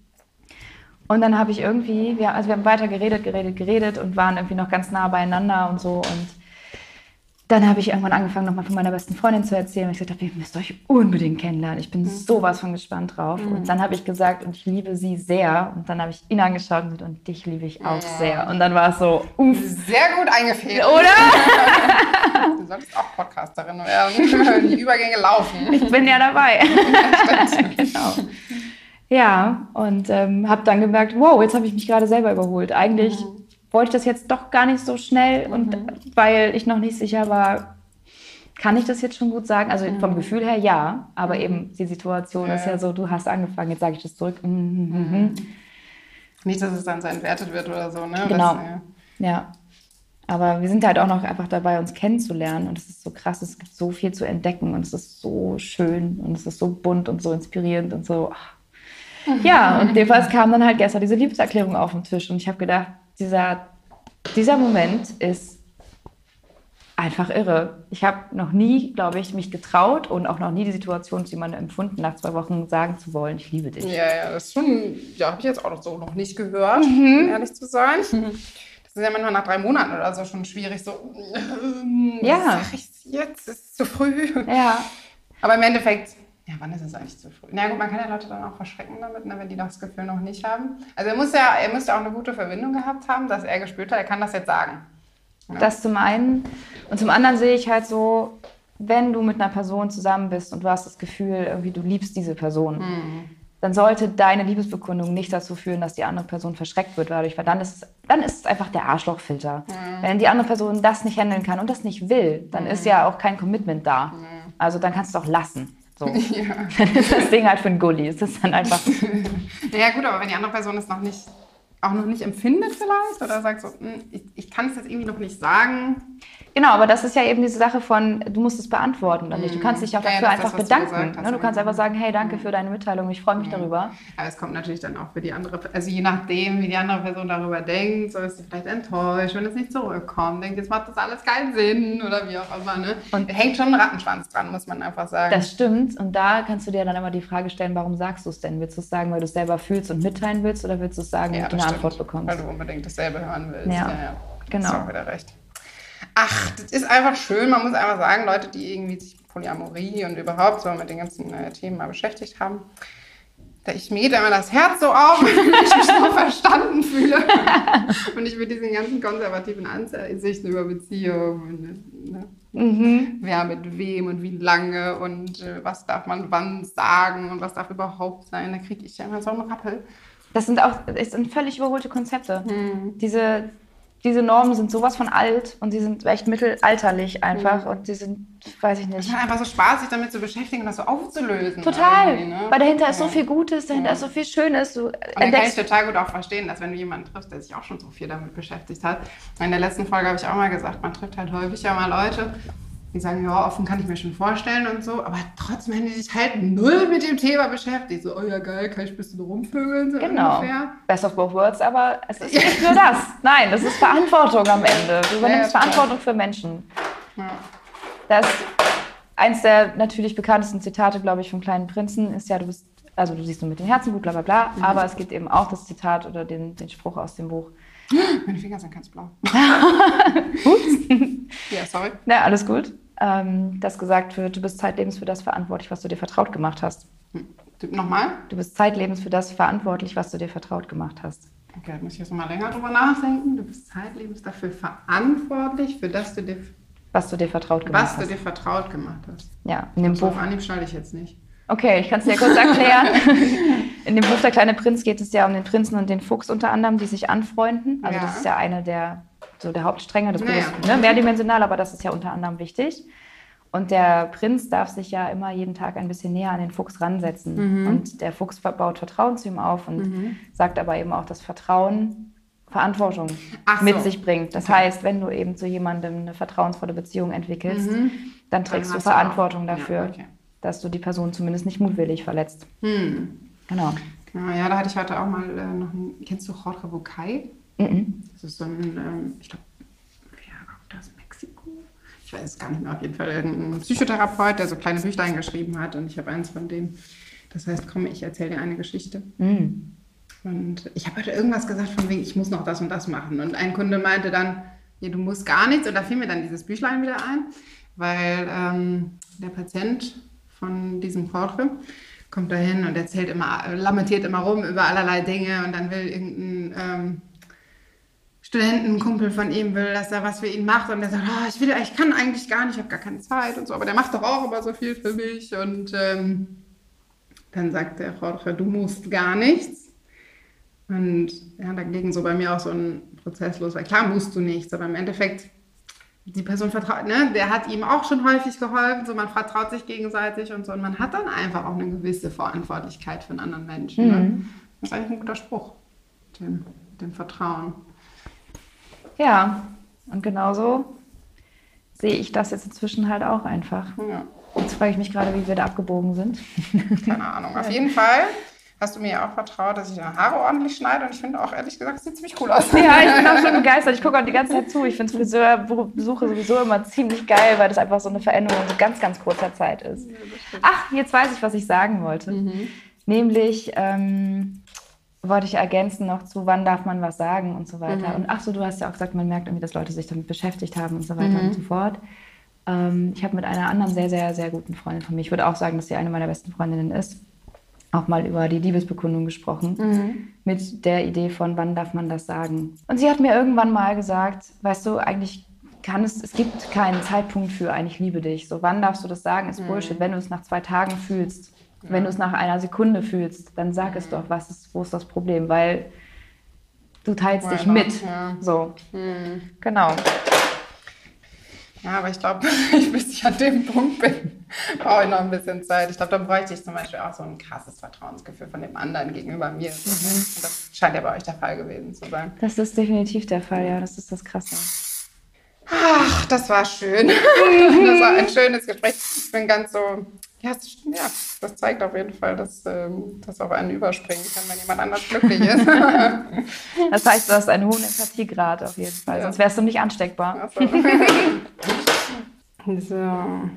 Und dann habe ich irgendwie, wir, also wir haben weiter geredet, geredet, geredet und waren irgendwie noch ganz nah beieinander und so. Und dann habe ich irgendwann angefangen, nochmal von meiner besten Freundin zu erzählen. Und ich gesagt habe, ihr müsst euch unbedingt kennenlernen. Ich bin sowas von gespannt drauf. Und dann habe ich gesagt, und ich liebe sie sehr. Und dann habe ich ihn angeschaut und gesagt, und dich liebe ich auch sehr. Und dann war es so, uff, Sehr gut eingefädelt. oder? (laughs) Du solltest auch Podcasterin werden. (laughs) Die Übergänge laufen. Ich bin ja dabei. (laughs) genau. Ja, und ähm, habe dann gemerkt, wow, jetzt habe ich mich gerade selber überholt. Eigentlich wollte ich das jetzt doch gar nicht so schnell und weil ich noch nicht sicher war, kann ich das jetzt schon gut sagen? Also vom Gefühl her ja, aber eben die Situation ist ja so, du hast angefangen, jetzt sage ich das zurück. Mhm, mhm, mhm. Nicht, dass es dann so entwertet wird oder so, ne? Genau. Das, ja. Ja. Aber wir sind halt auch noch einfach dabei, uns kennenzulernen. Und es ist so krass, es gibt so viel zu entdecken und es ist so schön und es ist so bunt und so inspirierend und so. ach. Ja, und jedenfalls kam dann halt gestern diese Liebeserklärung auf den Tisch und ich habe gedacht, dieser, dieser Moment ist einfach irre. Ich habe noch nie, glaube ich, mich getraut und auch noch nie die Situation zu jemandem empfunden, nach zwei Wochen sagen zu wollen, ich liebe dich. Ja, ja, das ist schon, ja, habe ich jetzt auch so noch nicht gehört, um ehrlich zu sein. Das ist ja manchmal nach drei Monaten oder so schon schwierig, so, ähm, Ja. sag ich jetzt, ist es zu früh. Ja, Aber im Endeffekt, ja, wann ist es eigentlich zu früh? Na gut, man kann ja Leute dann auch verschrecken damit, ne, wenn die das Gefühl noch nicht haben. Also er muss ja, er müsste auch eine gute Verbindung gehabt haben, dass er gespürt hat, er kann das jetzt sagen. Das zum einen. Und zum anderen sehe ich halt so, wenn du mit einer Person zusammen bist und du hast das Gefühl, irgendwie du liebst diese Person, dann sollte deine Liebesbekundung nicht dazu führen, dass die andere Person verschreckt wird dadurch, weil dann ist es, dann ist es einfach der Arschlochfilter. Wenn die andere Person das nicht handeln kann und das nicht will, dann ist ja auch kein Commitment da. Also dann kannst du es auch lassen. So. (laughs) Dann ist (laughs) das Ding halt für einen Gulli. Es ist dann einfach. (laughs) Ja gut, aber wenn die andere Person es noch nicht, auch noch nicht empfindet vielleicht oder sagt so, hm, ich, ich kann es jetzt irgendwie noch nicht sagen. Genau, aber das ist ja eben diese Sache von, du musst es beantworten oder nicht. Du kannst dich auch Ja, ja, dafür ist einfach das, du bedanken. gesagt hast, ne? Du kannst ja. einfach sagen, hey, danke für deine Mitteilung, ich freue mich darüber. Aber es kommt natürlich dann auch für die andere, also je nachdem, wie die andere Person darüber denkt, so ist sie vielleicht enttäuscht, wenn es nicht zurückkommt, denkt, jetzt macht das alles keinen Sinn oder wie auch immer. Ne? Und- hängt schon ein Rattenschwanz dran, muss man einfach sagen. Das stimmt. Und da kannst du dir dann immer die Frage stellen, warum sagst du es denn? Willst du es sagen, weil du es selber fühlst und mitteilen willst oder willst du es sagen, damit du eine Antwort bekommst? Weil du unbedingt dasselbe hören willst. Ja, ja. genau. Hast du auch wieder recht. Ach, das ist einfach schön. Man muss einfach sagen, Leute, die irgendwie sich mit Polyamorie und überhaupt so mit den ganzen äh, Themen mal beschäftigt haben, da ich mir geht immer das Herz so auf, (laughs) wenn ich mich so verstanden fühle. (laughs) und ich mit diesen ganzen konservativen Ansichten über Beziehungen, ne, Mhm. wer mit wem und wie lange und äh, was darf man wann sagen und was darf überhaupt sein, da kriege ich ja immer so einen Rappel. Das sind auch das sind völlig überholte Konzepte. Hm. Diese, diese Normen sind sowas von alt und die sind echt mittelalterlich einfach und die sind, weiß ich Es nicht. ist einfach so Spaß, sich damit zu beschäftigen und das so aufzulösen. Total, ne? weil dahinter ist so Ja. viel Gutes, dahinter Ja. ist so viel Schönes. Du Und dann kann ich total gut auch verstehen, dass wenn du jemanden triffst, der sich auch schon so viel damit beschäftigt hat. In der letzten Folge habe ich auch mal gesagt, man trifft halt häufig ja mal Leute, die sagen, ja, offen kann ich mir schon vorstellen und so, aber trotzdem haben die sich halt null mit dem Thema beschäftigt. So, oh ja, geil, kann ich ein bisschen rumvögeln, so Genau. ungefähr. Best of both worlds, aber es ist (laughs) nicht nur das. Nein, das ist Verantwortung am Ende. Du übernimmst Ja. Verantwortung für Menschen. Ja. Das eins der natürlich bekanntesten Zitate, glaube ich, vom kleinen Prinzen ist ja, du bist, also du siehst nur mit dem Herzen gut, bla bla bla. Mhm. Aber es gibt eben auch das Zitat oder den, den Spruch aus dem Buch. Meine Finger sind ganz blau. (laughs) (laughs) ja, sorry. Na, alles gut. Ähm, dass gesagt wird, du bist zeitlebens für das verantwortlich, was du dir vertraut gemacht hast. Du, Nochmal? Du bist zeitlebens für das verantwortlich, was du dir vertraut gemacht hast. Okay, da muss ich jetzt noch mal länger drüber nachdenken. Du bist zeitlebens dafür verantwortlich, für das du dir, Was du dir vertraut gemacht was du hast. dir vertraut gemacht hast. Ja, in dem Buch. auf Anhieb schneide ich jetzt nicht. Okay, ich kann es dir kurz erklären. In dem Buch Der kleine Prinz geht es ja um den Prinzen und den Fuchs unter anderem, die sich anfreunden. Also Ja. das ist ja eine der, so der Hauptstränge des Naja. Buches. Ne? Mehrdimensional, aber das ist ja unter anderem wichtig. Und der Prinz darf sich ja immer jeden Tag ein bisschen näher an den Fuchs ransetzen. Mhm. Und der Fuchs baut Vertrauen zu ihm auf und sagt aber eben auch, dass Vertrauen Verantwortung Ach mit so. sich bringt. Das Okay. heißt, wenn du eben zu jemandem eine vertrauensvolle Beziehung entwickelst, dann trägst du hast du Verantwortung ja, dafür, okay. dass du die Person zumindest nicht mutwillig verletzt. Hm. Genau. Genau, ja, da hatte ich heute auch mal äh, noch einen. Kennst du Jorge Bucay? Mhm. Das ist so ein, ähm, ich glaube, wer kommt aus Mexiko? Ich weiß es gar nicht mehr, auf jeden Fall irgendein Psychotherapeut, der so kleine Büchlein geschrieben hat und ich habe eins von denen. Das heißt, komm, ich erzähle dir eine Geschichte. Mhm. Und ich habe heute irgendwas gesagt von wegen, ich muss noch das und das machen. Und ein Kunde meinte dann, nee, du musst gar nichts. Und da fiel mir dann dieses Büchlein wieder ein, weil ähm, der Patient von diesem Jorge kommt dahin und erzählt immer, lamentiert immer rum über allerlei Dinge und dann will irgendein ähm, Studentenkumpel von ihm will, dass er was für ihn macht und der sagt, oh, ich will, ich kann eigentlich gar nicht, ich habe gar keine Zeit und so, aber der macht doch auch immer so viel für mich und ähm, dann sagt der Jorge, du musst gar nichts. Und ja, dagegen so bei mir auch so ein Prozess los, weil klar musst du nichts, aber im Endeffekt, die Person vertraut, ne, der hat ihm auch schon häufig geholfen, so man vertraut sich gegenseitig und so und man hat dann einfach auch eine gewisse Verantwortlichkeit für einen anderen Menschen. Ne? Das ist eigentlich ein guter Spruch, dem, dem Vertrauen. Ja, und genauso sehe ich das jetzt inzwischen halt auch einfach. Ja, Jetzt frage ich mich gerade, wie wir da abgebogen sind. keine Ahnung. (laughs) Auf jeden Fall hast du mir ja auch vertraut, dass ich deine Haare ordentlich schneide und ich finde auch ehrlich gesagt, es sieht ziemlich cool aus. Ja, ich bin auch schon (laughs) begeistert. Ich gucke auch die ganze Zeit zu. Ich finde Friseurbesuche sowieso immer ziemlich geil, weil das einfach so eine Veränderung in so ganz, ganz kurzer Zeit ist. Ach, jetzt weiß ich, was ich sagen wollte. Nämlich ähm, wollte ich ergänzen noch zu, wann darf man was sagen und so weiter. Und ach so, du hast ja auch gesagt, man merkt irgendwie, dass Leute sich damit beschäftigt haben und so weiter und so fort. Ähm, ich habe mit einer anderen sehr, sehr, sehr guten Freundin von mir, ich würde auch sagen, dass sie eine meiner besten Freundinnen ist, auch mal über die Liebesbekundung gesprochen. Mit der Idee von, wann darf man das sagen. Und sie hat mir irgendwann mal gesagt, weißt du, eigentlich kann es, es gibt keinen Zeitpunkt für ein Ich liebe dich. So, wann darfst du das sagen, ist Bullshit. Wenn du es nach zwei Tagen fühlst, wenn du es nach einer Sekunde fühlst, dann sag es doch, was ist, wo ist das Problem? Weil du teilst Why dich mit. Ja. So. Genau. Ja, aber ich glaube, (laughs) bis ich an dem Punkt bin, (laughs) brauche ich noch ein bisschen Zeit. Ich glaube, dann bräuchte ich zum Beispiel auch so ein krasses Vertrauensgefühl von dem anderen gegenüber mir. Und das scheint ja bei euch der Fall gewesen zu sein. Das ist definitiv der Fall, ja. Das ist das Krasse. Ach, das war schön. (laughs) Das war ein schönes Gespräch. Ich bin ganz so, ja, es- ja das zeigt auf jeden Fall, dass ähm, das auf einen überspringen kann, wenn jemand anders glücklich ist. (laughs) Das heißt, du hast einen hohen Empathiegrad auf jeden Fall. Ja. Sonst wärst du nicht ansteckbar. So. (laughs) so.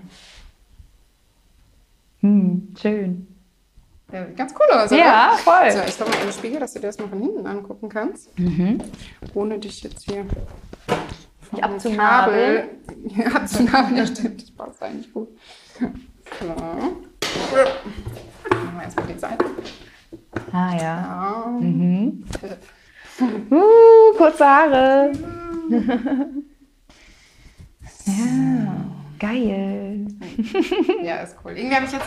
Hm, schön. Ja, ganz cool aus, oder? Ja, voll. So, ich komme mal in den Spiegel, dass du dir das mal von hinten angucken kannst. Ohne dich jetzt hier vom abzunabeln. Kabel- (laughs) abzunabeln, ja stimmt. Das passt eigentlich gut. So. Machen wir erstmal die Seite. Ah ja. Ja. Mhm. Uh, kurze Haare. (laughs) ja, geil. (laughs) ja, ist cool. Irgendwie habe ich jetzt,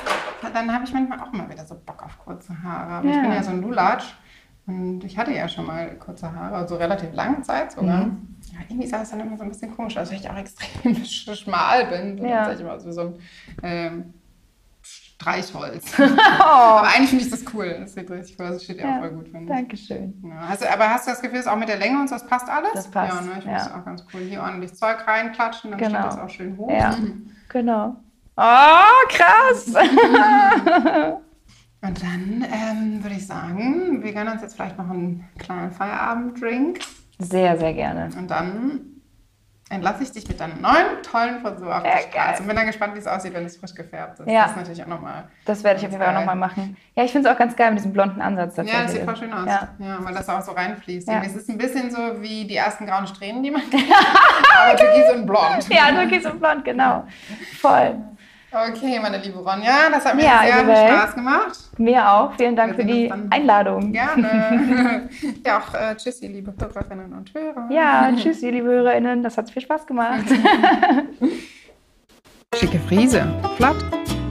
dann habe ich manchmal auch mal wieder so Bock auf kurze Haare. Aber ich Ja. bin ja so ein Lulatsch. Und ich hatte ja schon mal kurze Haare, also relativ lange Zeit sogar. Mhm. Ja, irgendwie sah es dann immer so ein bisschen komisch aus, weil ich auch extrem sch- (laughs) schmal bin. So, Ja. Dann ich immer so ein ähm, Streichholz. (laughs) Oh, Aber eigentlich finde ich das cool. Das sieht richtig cool aus. Das steht ja, auch voll gut, finde ich. Dankeschön. Ja, hast du, aber hast du das Gefühl, ist auch mit der Länge und so, das passt alles? Das passt, Ja, ne, ich finde ja. das auch ganz cool. Hier ordentlich Zeug reinklatschen, dann Genau. steht das auch schön hoch. Ja, (laughs) genau. Oh, krass. Und dann ähm, würde ich sagen, wir gönnen uns jetzt vielleicht noch einen kleinen Feierabenddrink. Sehr, sehr gerne. Und dann entlasse ich dich mit deiner neuen, tollen Frisur auf die Straße. Und bin dann gespannt, wie es aussieht, wenn es frisch gefärbt ist. Ja. Das ist natürlich auch nochmal... Das werde ich auf jeden Fall auch nochmal machen. Ja, ich finde es auch ganz geil mit diesem blonden Ansatz Ja, das sieht voll schön aus. Ja. Ja, weil das auch so reinfließt. Ja. Es ist ein bisschen so wie die ersten grauen Strähnen, die man (laughs) kennt. Aber türkis und blond. Ja, türkis und blond, genau. Voll. Okay, meine liebe Ronja, das hat mir Ja, sehr viel. Spaß gemacht. Mir auch. Vielen Dank für die. Einladung. Gerne. (laughs) ja, auch äh, tschüss, ihr liebe Hörerinnen und Hörer. Ja, (laughs) tschüss, ihr liebe HörerInnen. Das hat viel Spaß gemacht. (laughs) Schicke Friese. Flott,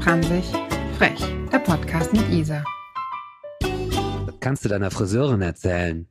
franzig, frech. Der Podcast mit Isa. Kannst du deiner Friseurin erzählen.